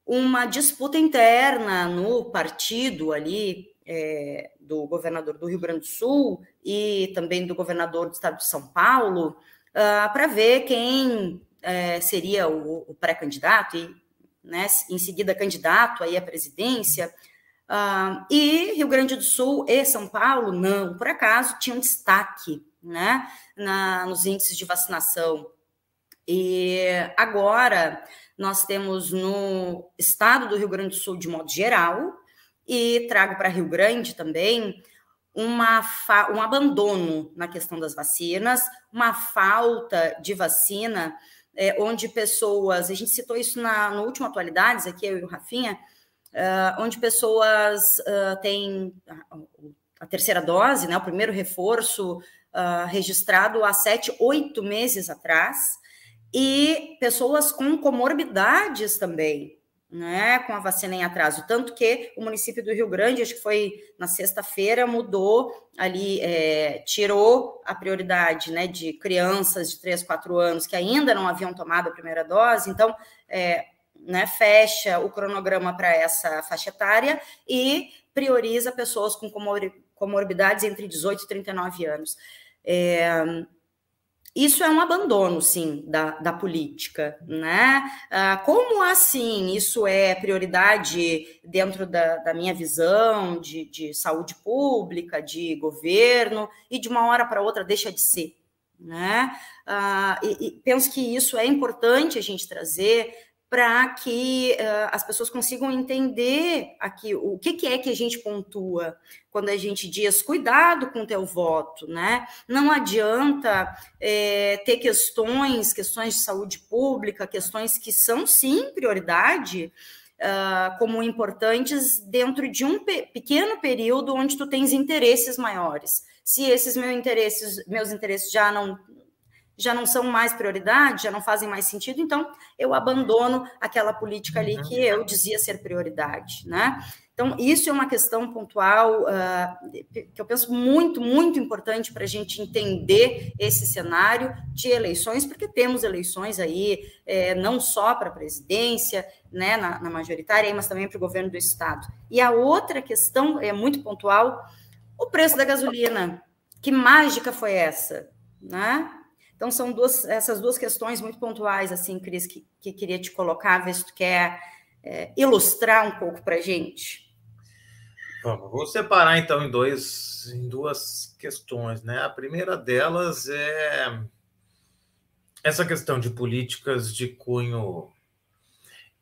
Speaker 1: uma disputa interna no partido ali é, do governador do Rio Grande do Sul e também do governador do estado de São Paulo uh, para ver quem é, seria o, o pré-candidato e né, em seguida candidato aí à presidência, uh, e Rio Grande do Sul e São Paulo, não, por acaso, tinham destaque né, na, nos índices de vacinação. E agora nós temos no estado do Rio Grande do Sul, de modo geral, e trago para Rio Grande também uma um abandono na questão das vacinas, uma falta de vacina é, onde pessoas, a gente citou isso na, no último Atualidades, aqui eu e o Rafinha, uh, onde pessoas uh, têm a, a, terceira dose, né, o primeiro reforço uh, registrado há sete, oito meses atrás, e pessoas com comorbidades também, né, com a vacina em atraso. Tanto que o município do Rio Grande, acho que foi na sexta-feira, mudou ali, é, tirou a prioridade né, de crianças de 3, 4 anos que ainda não haviam tomado a primeira dose, então é, né, fecha o cronograma para essa faixa etária e prioriza pessoas com comorbidades entre 18 e 39 anos. É, isso é um abandono, sim, da, da política, né? Ah, como assim isso é prioridade dentro da, da minha visão de, de saúde pública, de governo, e de uma hora para outra deixa de ser? Né? Ah, e, e penso que isso é importante a gente trazer para que uh, as pessoas consigam entender aqui o que, que, é que a gente pontua quando a gente diz cuidado com o teu voto, né? Não adianta é, ter questões, questões de saúde pública, questões que são sim prioridade, uh, como importantes dentro de um pe pequeno período onde tu tens interesses maiores. Se esses meus interesses, meus interesses já não já não são mais prioridade, já não fazem mais sentido, então eu abandono aquela política ali que eu dizia ser prioridade, né? Então, isso é uma questão pontual uh, que eu penso muito, muito importante para a gente entender esse cenário de eleições, porque temos eleições aí, é, não só para a presidência, né, na, na majoritária, mas também para o governo do Estado. E a outra questão é muito pontual: o preço da gasolina. Que mágica foi essa? Né? Então, são duas, essas duas questões muito pontuais, assim, Cris, que, que queria te colocar, ver se tu quer é, ilustrar um pouco para a gente.
Speaker 3: Vou separar, então, em, dois, em duas questões, né? A primeira delas é essa questão de políticas de cunho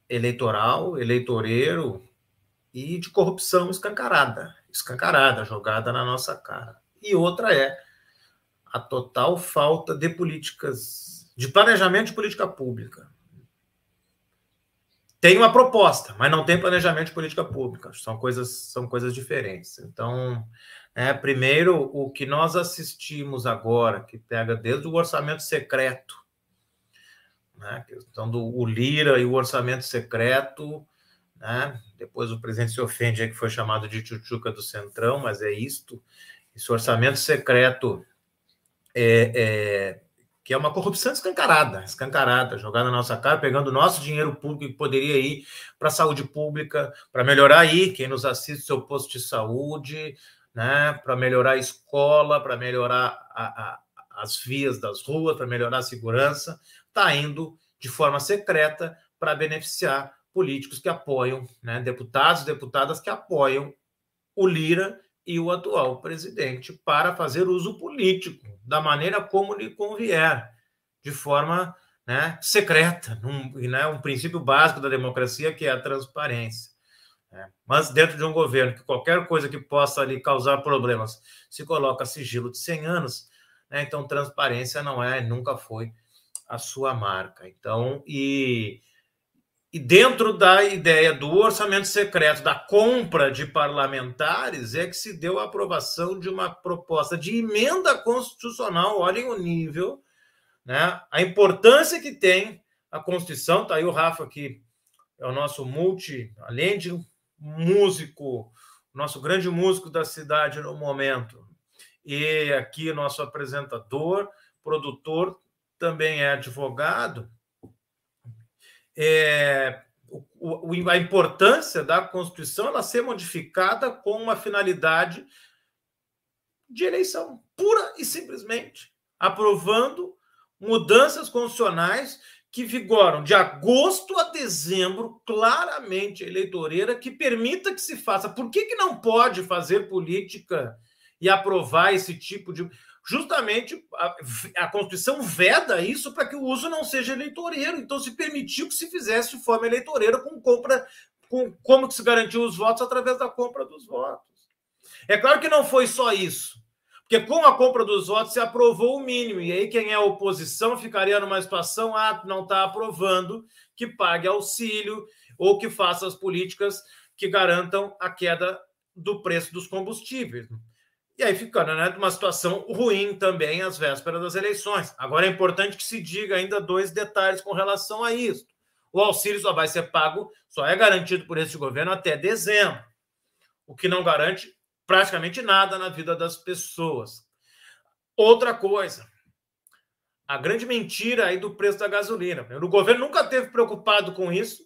Speaker 3: eleitoral, eleitoreiro e de corrupção escancarada, escancarada, jogada na nossa cara. E outra é a total falta de políticas, de planejamento de política pública. Tem uma proposta, mas não tem planejamento de política pública. São coisas, são coisas diferentes. Então, é, primeiro, o que nós assistimos agora, que pega desde o orçamento secreto, né, a questão do o Lira e o orçamento secreto, né? Depois o presidente se ofende é que foi chamado de tchutchuca do Centrão, mas é isto. Esse orçamento secreto é, é, que é uma corrupção escancarada, escancarada, jogada na nossa cara, pegando o nosso dinheiro público que poderia ir para a saúde pública, para melhorar aí quem nos assiste seu posto de saúde, né, para melhorar a escola, para melhorar a, a, as vias das ruas, para melhorar a segurança, está indo de forma secreta para beneficiar políticos que apoiam, né, deputados e deputadas que apoiam o Lira e o atual presidente para fazer uso político da maneira como lhe convier, de forma né, secreta, num, né, um princípio básico da democracia que é a transparência. Né? Mas dentro de um governo que qualquer coisa que possa lhe causar problemas se coloca sigilo de 100 anos, né, então transparência não é, nunca foi a sua marca. Então, e e dentro da ideia do orçamento secreto, da compra de parlamentares, é que se deu a aprovação de uma proposta de emenda constitucional. Olhem o nível, né? a importância que tem a Constituição. Está aí o Rafa, que é o nosso multi, além de músico, nosso grande músico da cidade no momento, e aqui nosso apresentador, produtor, também é advogado é, o, a importância da Constituição ela ser modificada com uma finalidade de eleição, pura e simplesmente, aprovando mudanças constitucionais que vigoram de agosto a dezembro, claramente eleitoreira, que permita que se faça. Por que, que não pode fazer política e aprovar esse tipo de justamente a, a Constituição veda isso para que o uso não seja eleitoreiro. Então, se permitiu que se fizesse de forma eleitoreira com compra, com como que se garantiu os votos através da compra dos votos. É claro que não foi só isso, porque com a compra dos votos se aprovou o mínimo, e aí quem é oposição ficaria numa situação, ah, não está aprovando, que pague auxílio ou que faça as políticas que garantam a queda do preço dos combustíveis. E aí ficando né, uma situação ruim também às vésperas das eleições. Agora é importante que se diga ainda dois detalhes com relação a isso. O auxílio só vai ser pago, só é garantido por este governo até dezembro, o que não garante praticamente nada na vida das pessoas. Outra coisa, a grande mentira aí do preço da gasolina. O governo nunca teve preocupado com isso,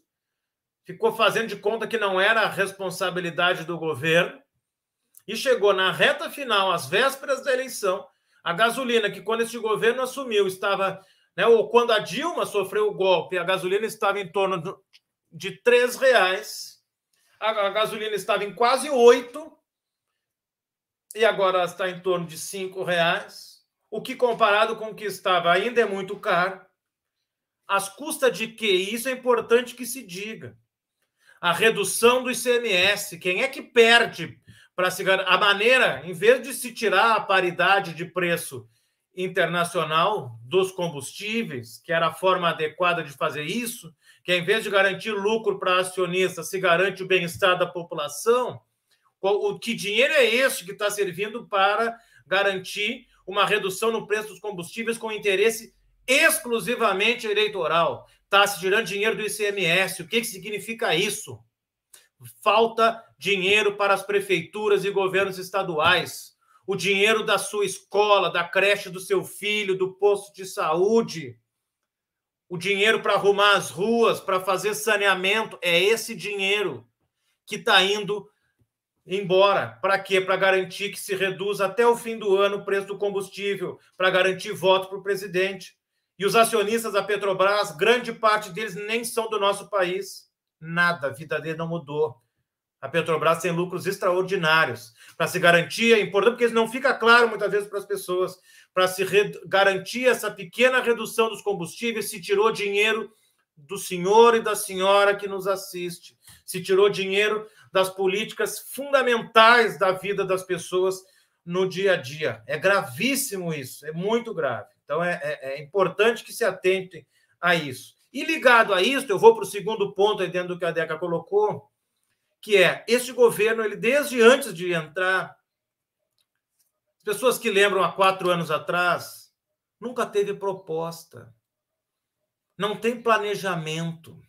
Speaker 3: ficou fazendo de conta que não era a responsabilidade do governo e chegou na reta final, às vésperas da eleição, a gasolina, que quando esse governo assumiu, estava. Né, ou quando a Dilma sofreu o golpe, a gasolina estava em torno de três reais, a, gasolina estava em quase oito, e agora está em torno de cinco reais, o que comparado com o que estava ainda é muito caro. As custas de que isso é importante que se diga. A redução do ICMS, quem é que perde para se a maneira, em vez de se tirar a paridade de preço internacional dos combustíveis, que era a forma adequada de fazer isso, que em vez de garantir lucro para acionista, se garante o bem-estar da população, o que dinheiro é esse que está servindo para garantir uma redução no preço dos combustíveis com interesse exclusivamente eleitoral? Está se tirando dinheiro do ICMS. O que, que significa isso? Falta dinheiro para as prefeituras e governos estaduais. O dinheiro da sua escola, da creche do seu filho, do posto de saúde. O dinheiro para arrumar as ruas, para fazer saneamento. É esse dinheiro que está indo embora. Para quê? Para garantir que se reduza até o fim do ano o preço do combustível, para garantir voto para o presidente. E os acionistas da Petrobras, grande parte deles nem são do nosso país Nada, a vida dele não mudou. A Petrobras tem lucros extraordinários. Para se garantir, é importante, porque não fica claro muitas vezes para as pessoas, para se garantir essa pequena redução dos combustíveis, se tirou dinheiro do senhor e da senhora que nos assiste, se tirou dinheiro das políticas fundamentais da vida das pessoas no dia a dia. É gravíssimo isso, é muito grave. Então é, é, é importante que se atentem a isso. E ligado a isso, eu vou para o segundo ponto aí dentro do que a Deca colocou, que é este governo, ele desde antes de entrar, as pessoas que lembram há quatro anos atrás, nunca teve proposta, não tem planejamento.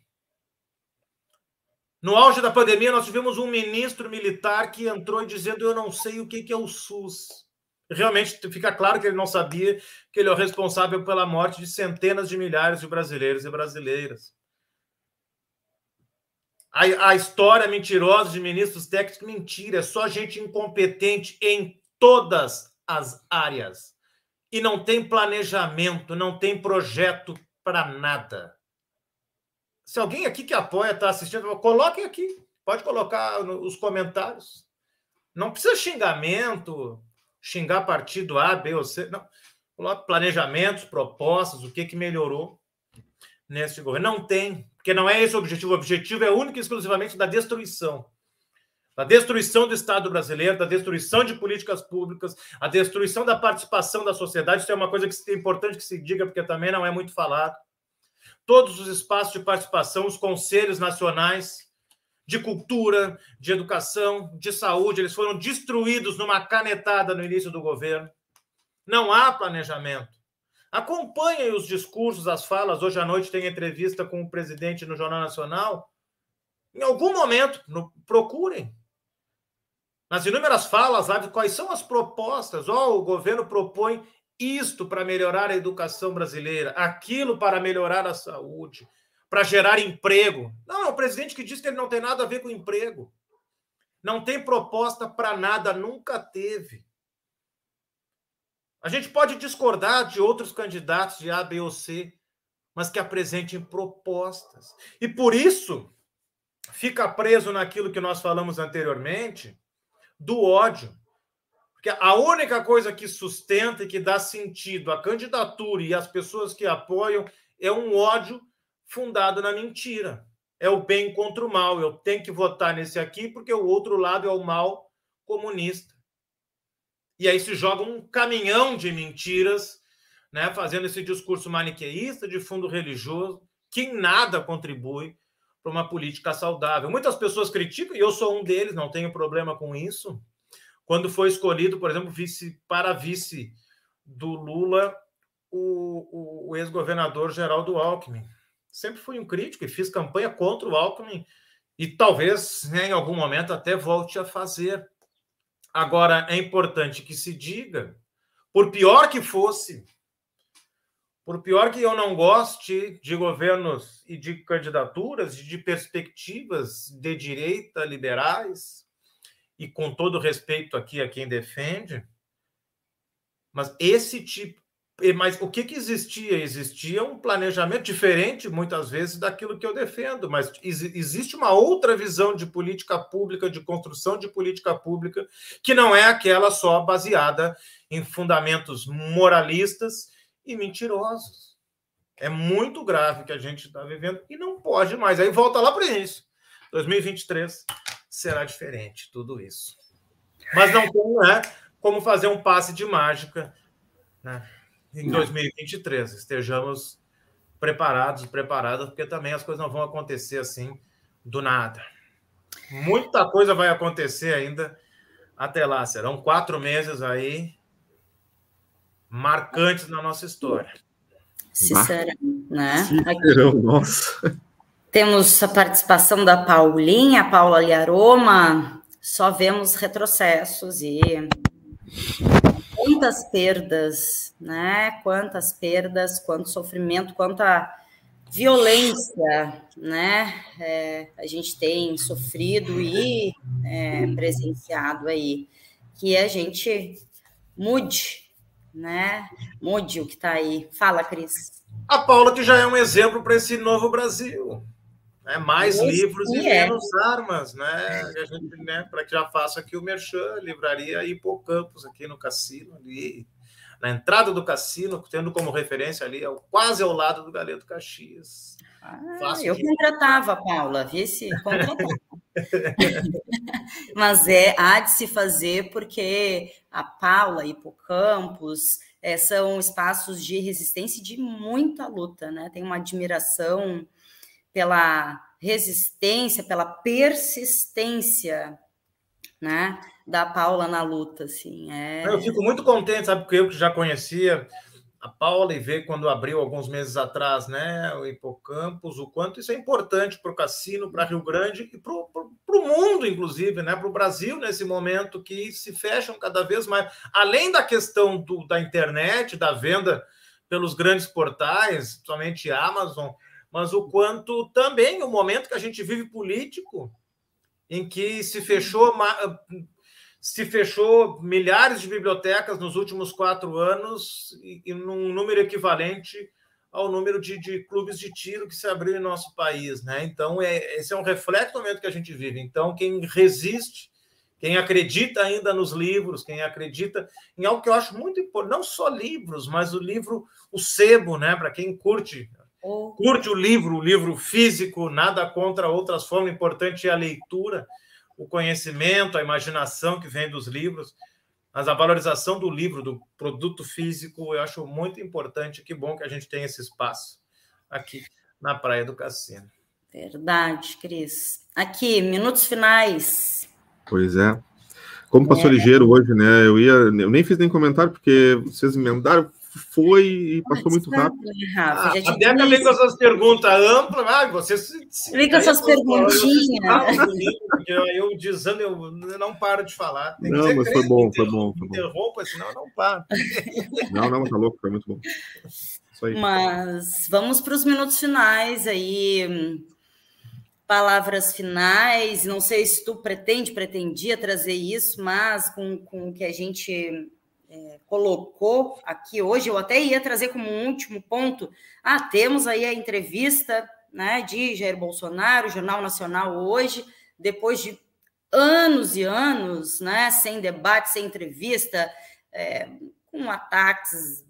Speaker 3: No auge da pandemia, nós tivemos um ministro militar que entrou dizendo: Eu não sei o que é o SUS. Realmente fica claro que ele não sabia que ele é o responsável pela morte de centenas de milhares de brasileiros e brasileiras. A, a história mentirosa de ministros técnicos, mentira, é só gente incompetente em todas as áreas. E não tem planejamento, não tem projeto para nada. Se alguém aqui que apoia está assistindo, coloquem aqui. Pode colocar nos comentários. Não precisa xingamento, xingar partido A, B ou C. Não. Coloque planejamentos, propostas, o que, que melhorou nesse governo. Não tem, porque não é esse o objetivo. O objetivo é único e exclusivamente da destruição. Da destruição do Estado brasileiro, da destruição de políticas públicas, a destruição da participação da sociedade. Isso é uma coisa que é importante que se diga, porque também não é muito falado. Todos os espaços de participação, os conselhos nacionais de cultura, de educação, de saúde, eles foram destruídos numa canetada no início do governo. Não há planejamento. Acompanhem os discursos, as falas. Hoje à noite tem entrevista com o presidente no Jornal Nacional. Em algum momento, no, procurem. Nas inúmeras falas, sabe, quais são as propostas? Oh, o governo propõe isto para melhorar a educação brasileira, aquilo para melhorar a saúde, para gerar emprego. Não, é o presidente que diz que ele não tem nada a ver com emprego. Não tem proposta para nada, nunca teve. A gente pode discordar de outros candidatos de A, B ou C, mas que apresentem propostas. E por isso fica preso naquilo que nós falamos anteriormente do ódio. Porque a única coisa que sustenta e que dá sentido à candidatura e às pessoas que apoiam é um ódio fundado na mentira. É o bem contra o mal. Eu tenho que votar nesse aqui porque o outro lado é o mal comunista. E aí se joga um caminhão de mentiras, né, fazendo esse discurso maniqueísta de fundo religioso, que em nada contribui para uma política saudável. Muitas pessoas criticam, e eu sou um deles, não tenho problema com isso. Quando foi escolhido, por exemplo, vice para vice do Lula, o, o, o ex-governador Geraldo Alckmin sempre fui um crítico e fiz campanha contra o Alckmin e talvez né, em algum momento até volte a fazer. Agora, é importante que se diga, por pior que fosse, por pior que eu não goste de governos e de candidaturas e de perspectivas de direita liberais, e com todo respeito aqui a quem defende, mas esse tipo mas o que, que existia? Existia um planejamento diferente, muitas vezes, daquilo que eu defendo, mas existe uma outra visão de política pública, de construção de política pública, que não é aquela só baseada em fundamentos moralistas e mentirosos. É muito grave que a gente está vivendo e não pode mais. Aí volta lá para isso. 2023 será diferente, tudo isso. Mas não tem né, como fazer um passe de mágica. Né? Em 2023. Estejamos preparados, preparadas, porque também as coisas não vão acontecer assim do nada. Muita coisa vai acontecer ainda até lá. Serão quatro meses aí marcantes na nossa história.
Speaker 1: Sincera, né?
Speaker 2: Sincerão, nossa.
Speaker 1: Temos a participação da Paulinha, Paula Liaroma. Só vemos retrocessos e quantas perdas, né? Quantas perdas, quanto sofrimento, quanta violência, né? É, a gente tem sofrido e é, presenciado aí, que a gente mude, né? Mude o que está aí. Fala, Cris.
Speaker 3: A Paula que já é um exemplo para esse novo Brasil. Né? Mais Esse livros e é. menos armas, né? A gente, né? Para que já faça aqui o Merchan, livraria Hipocampos, aqui no cassino, ali, na entrada do cassino, tendo como referência ali, é quase ao lado do Galeto Caxias.
Speaker 1: Ah, eu que... contratava, Paula, vi se Mas é, há de se fazer porque a Paula, Hipocampos, é, são espaços de resistência e de muita luta, né? Tem uma admiração pela resistência, pela persistência, né, da Paula na luta, assim. É...
Speaker 3: Eu fico muito contente, sabe, porque eu que já conhecia a Paula e ver quando abriu alguns meses atrás, né, o Hipocampus, o quanto isso é importante para o cassino, para Rio Grande e para o mundo, inclusive, né, para o Brasil nesse momento que se fecham cada vez mais. Além da questão do, da internet, da venda pelos grandes portais, somente Amazon, mas o quanto também o momento que a gente vive político, em que se fechou se fechou milhares de bibliotecas nos últimos quatro anos e, e num número equivalente ao número de, de, clubes de tiro que se abriu em nosso país, né? Então, é, esse é um reflexo do momento que a gente vive. Então, quem resiste, quem acredita ainda nos livros, quem acredita em algo que eu acho muito importante, não só livros, mas o livro, o sebo, né? Para quem curte, oh. curte o livro, o livro físico, nada contra outras formas, importante é a leitura o conhecimento, a imaginação que vem dos livros, mas a valorização do livro, do produto físico, eu acho muito importante. Que bom que a gente tem esse espaço aqui na Praia do Cassino.
Speaker 1: Verdade, Cris. Aqui, minutos finais.
Speaker 2: Pois é. Como passou é. ligeiro hoje, né? Eu ia, eu nem fiz nem comentário porque vocês emendaram foi e passou muito rápido.
Speaker 3: Ah, até acabei com essas perguntas amplas, ah, você
Speaker 1: Vem com essas perguntinhas.
Speaker 3: Eu, eu dizendo, eu não paro de falar.
Speaker 2: Tem não, mas foi bom, foi bom. Foi
Speaker 3: interrompa, senão eu não paro.
Speaker 2: Não, não, tá louco, foi muito bom.
Speaker 1: Mas vamos para os minutos finais aí. Palavras finais. Não sei se tu pretende, pretendia trazer isso, mas com, com o que a gente é, colocou aqui hoje, eu até ia trazer como um último ponto. Ah, temos aí a entrevista né, de Jair Bolsonaro, Jornal Nacional hoje, depois de anos e anos, né, sem debate, sem entrevista, é, com ataques,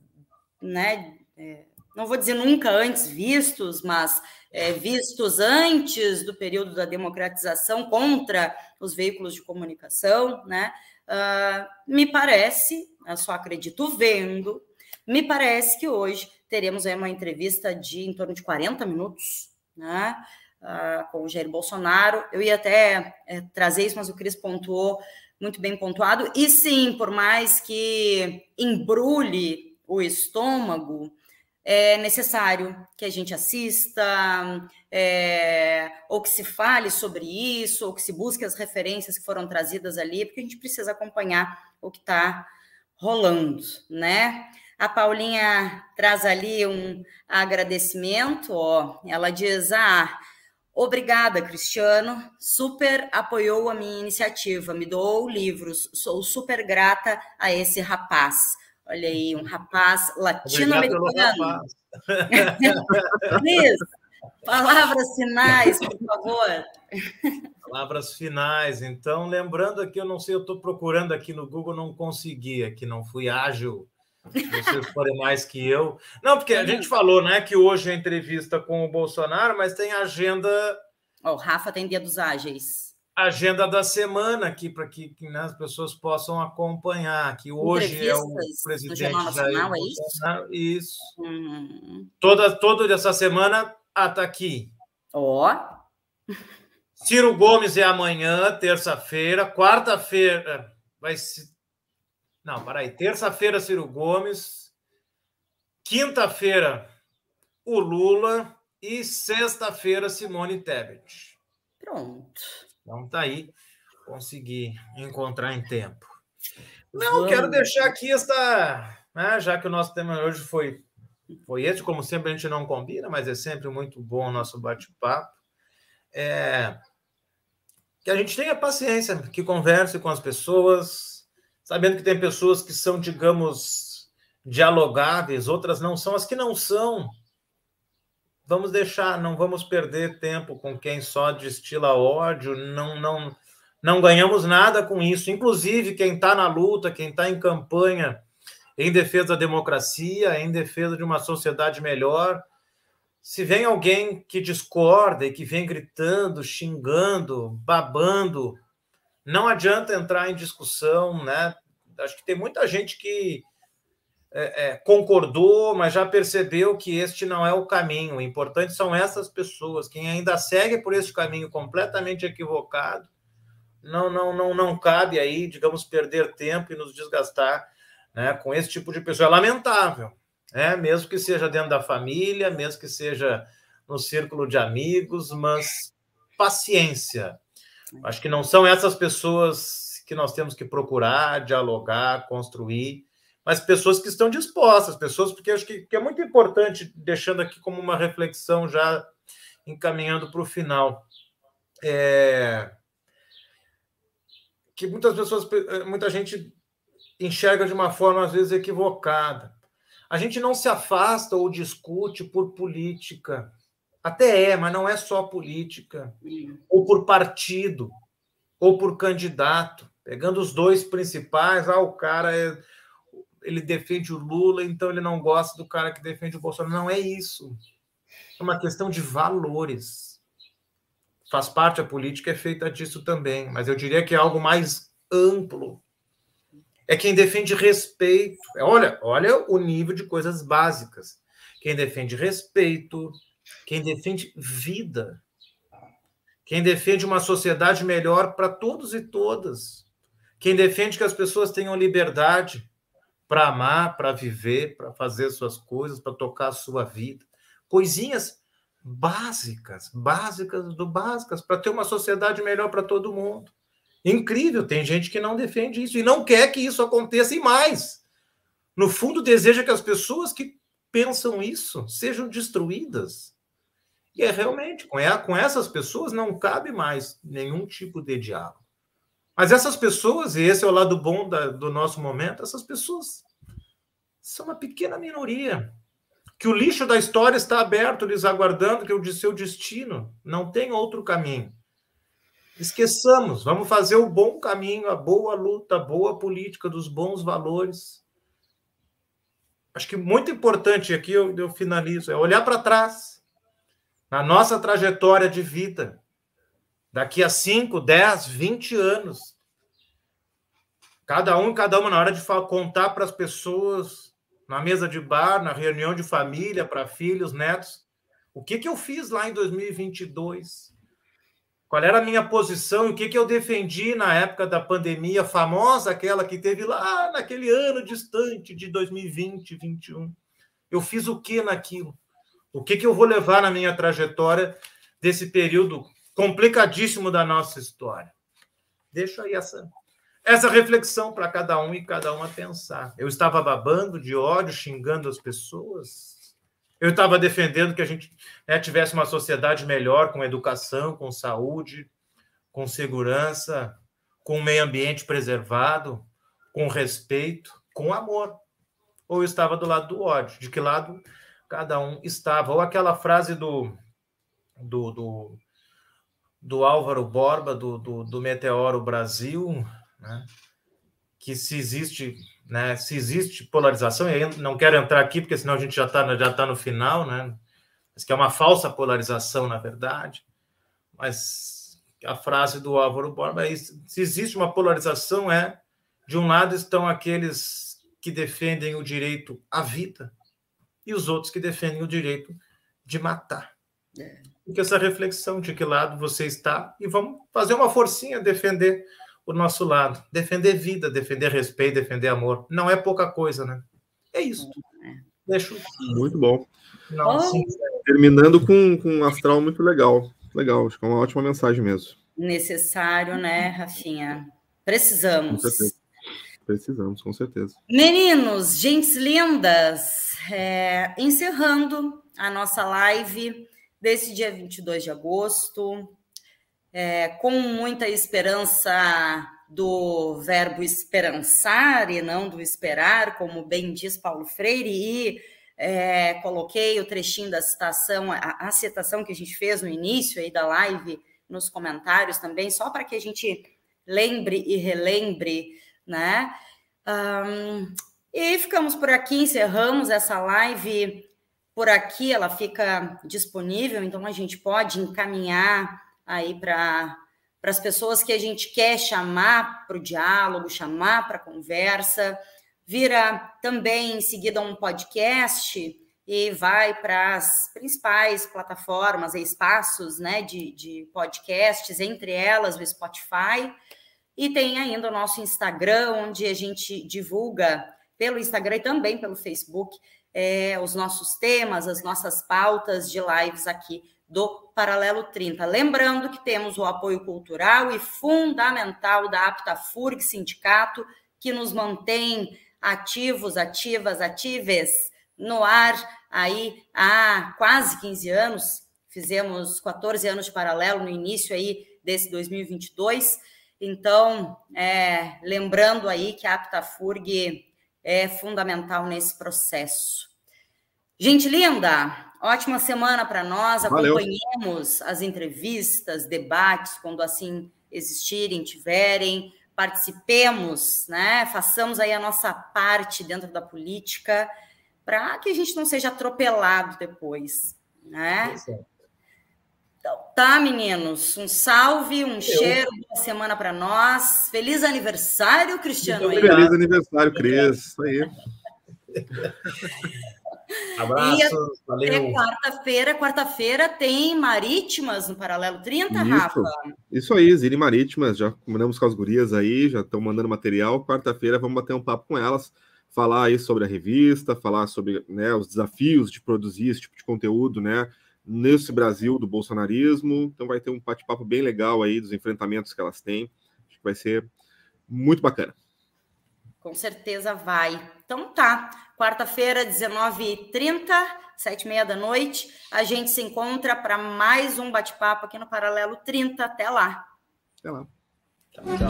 Speaker 1: né, é, não vou dizer nunca antes vistos, mas é, vistos antes do período da democratização contra os veículos de comunicação, né? Uh, me parece, eu só acredito vendo, me parece que hoje teremos aí uma entrevista de em torno de 40 minutos, né? Uh, com o Jair Bolsonaro. Eu ia até é, trazer isso, mas o Cris pontuou muito bem pontuado. E sim, por mais que embrulhe o estômago, é necessário que a gente assista, é, ou que se fale sobre isso, ou que se busque as referências que foram trazidas ali, porque a gente precisa acompanhar o que está rolando, né? A Paulinha traz ali um agradecimento, ó. Ela diz: Ah, obrigada, Cristiano. Super apoiou a minha iniciativa, me doou livros. Sou super grata a esse rapaz. Olha aí, um rapaz latino-americano. palavras finais, por favor.
Speaker 3: Palavras finais. Então, lembrando aqui, eu não sei, eu estou procurando aqui no Google, não consegui, aqui não fui ágil. Vocês forem mais que eu. Não, porque a gente falou, né, que hoje é entrevista com o Bolsonaro, mas tem agenda.
Speaker 1: O Rafa tem dia dos ágeis
Speaker 3: agenda da semana aqui para que, que né, as pessoas possam acompanhar. Que hoje é o presidente Nacional, é isso? Isso. Uhum. Toda, toda essa semana ah, tá aqui.
Speaker 1: Ó. Oh.
Speaker 3: Ciro Gomes é amanhã, terça-feira. Quarta-feira vai se. Não, peraí. Terça-feira, Ciro Gomes. Quinta-feira, o Lula. E sexta-feira, Simone Tebet.
Speaker 1: Pronto.
Speaker 3: Então tá aí, consegui encontrar em tempo. Não, Vamos. quero deixar aqui esta, né, já que o nosso tema hoje foi foi esse, como sempre a gente não combina, mas é sempre muito bom o nosso bate-papo. É, que a gente tenha paciência, que converse com as pessoas, sabendo que tem pessoas que são, digamos, dialogáveis, outras não são, as que não são, vamos deixar, não vamos perder tempo com quem só destila ódio, não, não, não ganhamos nada com isso. Inclusive, quem está na luta, quem está em campanha em defesa da democracia, em defesa de uma sociedade melhor, se vem alguém que discorda e que vem gritando, xingando, babando, não adianta entrar em discussão, né? Acho que tem muita gente que é, é, concordou, mas já percebeu que este não é o caminho. O importante são essas pessoas. Quem ainda segue por este caminho completamente equivocado, não, não, não, não cabe aí, digamos, perder tempo e nos desgastar né, com esse tipo de pessoa. É lamentável. é, mesmo que seja dentro da família, mesmo que seja no círculo de amigos, mas paciência. Acho que não são essas pessoas que nós temos que procurar, dialogar, construir, mas pessoas que estão dispostas, pessoas, porque acho que, que é muito importante, deixando aqui como uma reflexão já encaminhando para o final. É, que muitas pessoas, muita gente enxerga de uma forma às vezes equivocada. A gente não se afasta ou discute por política. Até é, mas não é só política. Ou por partido, ou por candidato. Pegando os dois principais, ah, o cara é, ele defende o Lula, então ele não gosta do cara que defende o Bolsonaro. Não é isso. É uma questão de valores. Faz parte, a política é feita disso também, mas eu diria que é algo mais amplo é quem defende respeito. É, olha, olha o nível de coisas básicas. Quem defende respeito, quem defende vida, quem defende uma sociedade melhor para todos e todas, quem defende que as pessoas tenham liberdade para amar, para viver, para fazer suas coisas, para tocar a sua vida. Coisinhas básicas, básicas do básicas, para ter uma sociedade melhor para todo mundo. Incrível, tem gente que não defende isso e não quer que isso aconteça e mais. No fundo, deseja que as pessoas que pensam isso sejam destruídas. E é realmente, com essas pessoas não cabe mais nenhum tipo de diálogo. Mas essas pessoas, e esse é o lado bom da, do nosso momento, essas pessoas são uma pequena minoria. Que o lixo da história está aberto, lhes aguardando, que o seu destino. Não tem outro caminho. Esqueçamos, vamos fazer o bom caminho, a boa luta, a boa política, dos bons valores. Acho que muito importante aqui, eu, eu finalizo, é olhar para trás, na nossa trajetória de vida, daqui a 5, 10, 20 anos. Cada um, cada uma, na hora de contar para as pessoas, na mesa de bar, na reunião de família, para filhos, netos, o que, que eu fiz lá em 2022? Qual era a minha posição e o que, que eu defendi na época da pandemia famosa, aquela que teve lá naquele ano distante de 2020, 2021. Eu fiz o que naquilo? O que, que eu vou levar na minha trajetória desse período complicadíssimo da nossa história? Deixa aí essa, essa reflexão para cada um e cada uma pensar. Eu estava babando de ódio, xingando as pessoas, eu estava defendendo que a gente né, tivesse uma sociedade melhor, com educação, com saúde, com segurança, com meio ambiente preservado, com respeito, com amor. Ou eu estava do lado do ódio? De que lado cada um estava? Ou aquela frase do, do, do, do Álvaro Borba, do, do, do Meteoro Brasil, né? Que se existe né? Se existe polarização, e não quero entrar aqui, porque senão a gente já está já tá no final, né? Mas que é uma falsa polarização, na verdade. Mas a frase do Álvaro Borba é isso. Se existe uma polarização, é de um lado estão aqueles que defendem o direito à vida e os outros que defendem o direito de matar. É. Essa reflexão de que lado você está e vamos fazer uma forcinha defender o nosso lado. Defender vida, defender respeito, defender amor. Não é pouca coisa, né? É isso. É. Deixo.
Speaker 2: Muito bom. Não, assim, Terminando com, com um astral muito legal. Legal, acho que é uma ótima mensagem mesmo.
Speaker 1: Necessário, né, Rafinha? Precisamos.
Speaker 2: Precisamos, com certeza.
Speaker 1: Meninos, gentes lindas, é, encerrando a nossa live desse dia 22 de agosto, é, com muita esperança do verbo esperançar e não do esperar, como bem diz Paulo Freire, e é, coloquei o trechinho da citação, a, a, citação que a gente fez no início aí da live, nos comentários também, só para que a gente lembre e relembre, né? Um, e ficamos por aqui, encerramos essa live por aqui, ela fica disponível, então a gente pode encaminhar aí para para as pessoas que a gente quer chamar para o diálogo, chamar para a conversa. Vira também em seguida um podcast e vai para as principais plataformas e espaços né, de, de podcasts, entre elas o Spotify. E tem ainda o nosso Instagram, onde a gente divulga pelo Instagram e também pelo Facebook é, os nossos temas, as nossas pautas de lives aqui do Paralelo 30. Lembrando que temos o apoio cultural e fundamental da APTAFURG Sindicato, que nos mantém ativos, ativas, atives no ar aí há quase 15 anos. Fizemos 14 anos de paralelo no início aí desse 2022. Então, é, lembrando aí que a APTAFURG é fundamental nesse processo. Gente linda, Ótima semana para nós. Acompanhemos as entrevistas, debates, quando assim existirem, tiverem. Participemos, né? Façamos aí a nossa parte dentro da política para que a gente não seja atropelado depois, né? Então, tá, meninos. Um salve, um Eu... cheiro, boa semana para nós. Feliz aniversário, Cristiano.
Speaker 2: Feliz aniversário, Cris. Isso aí.
Speaker 3: Abraços, valeu.
Speaker 1: Quarta-feira, quarta-feira tem Marítimas no Paralelo 30,
Speaker 2: isso,
Speaker 1: Rafa?
Speaker 2: Isso aí, Zine Marítimas, já combinamos com as gurias aí, já estão mandando material. Quarta-feira vamos bater um papo com elas, falar aí sobre a revista, falar sobre né, os desafios de produzir esse tipo de conteúdo, né? Nesse Brasil do bolsonarismo. Então vai ter um bate-papo bem legal aí dos enfrentamentos que elas têm. Acho que vai ser muito bacana.
Speaker 1: Com certeza vai. Então tá. Quarta-feira, 19h30, 7 h da noite, a gente se encontra para mais um bate-papo aqui no Paralelo 30. Até lá.
Speaker 2: Até lá.
Speaker 4: Tchau, tchau.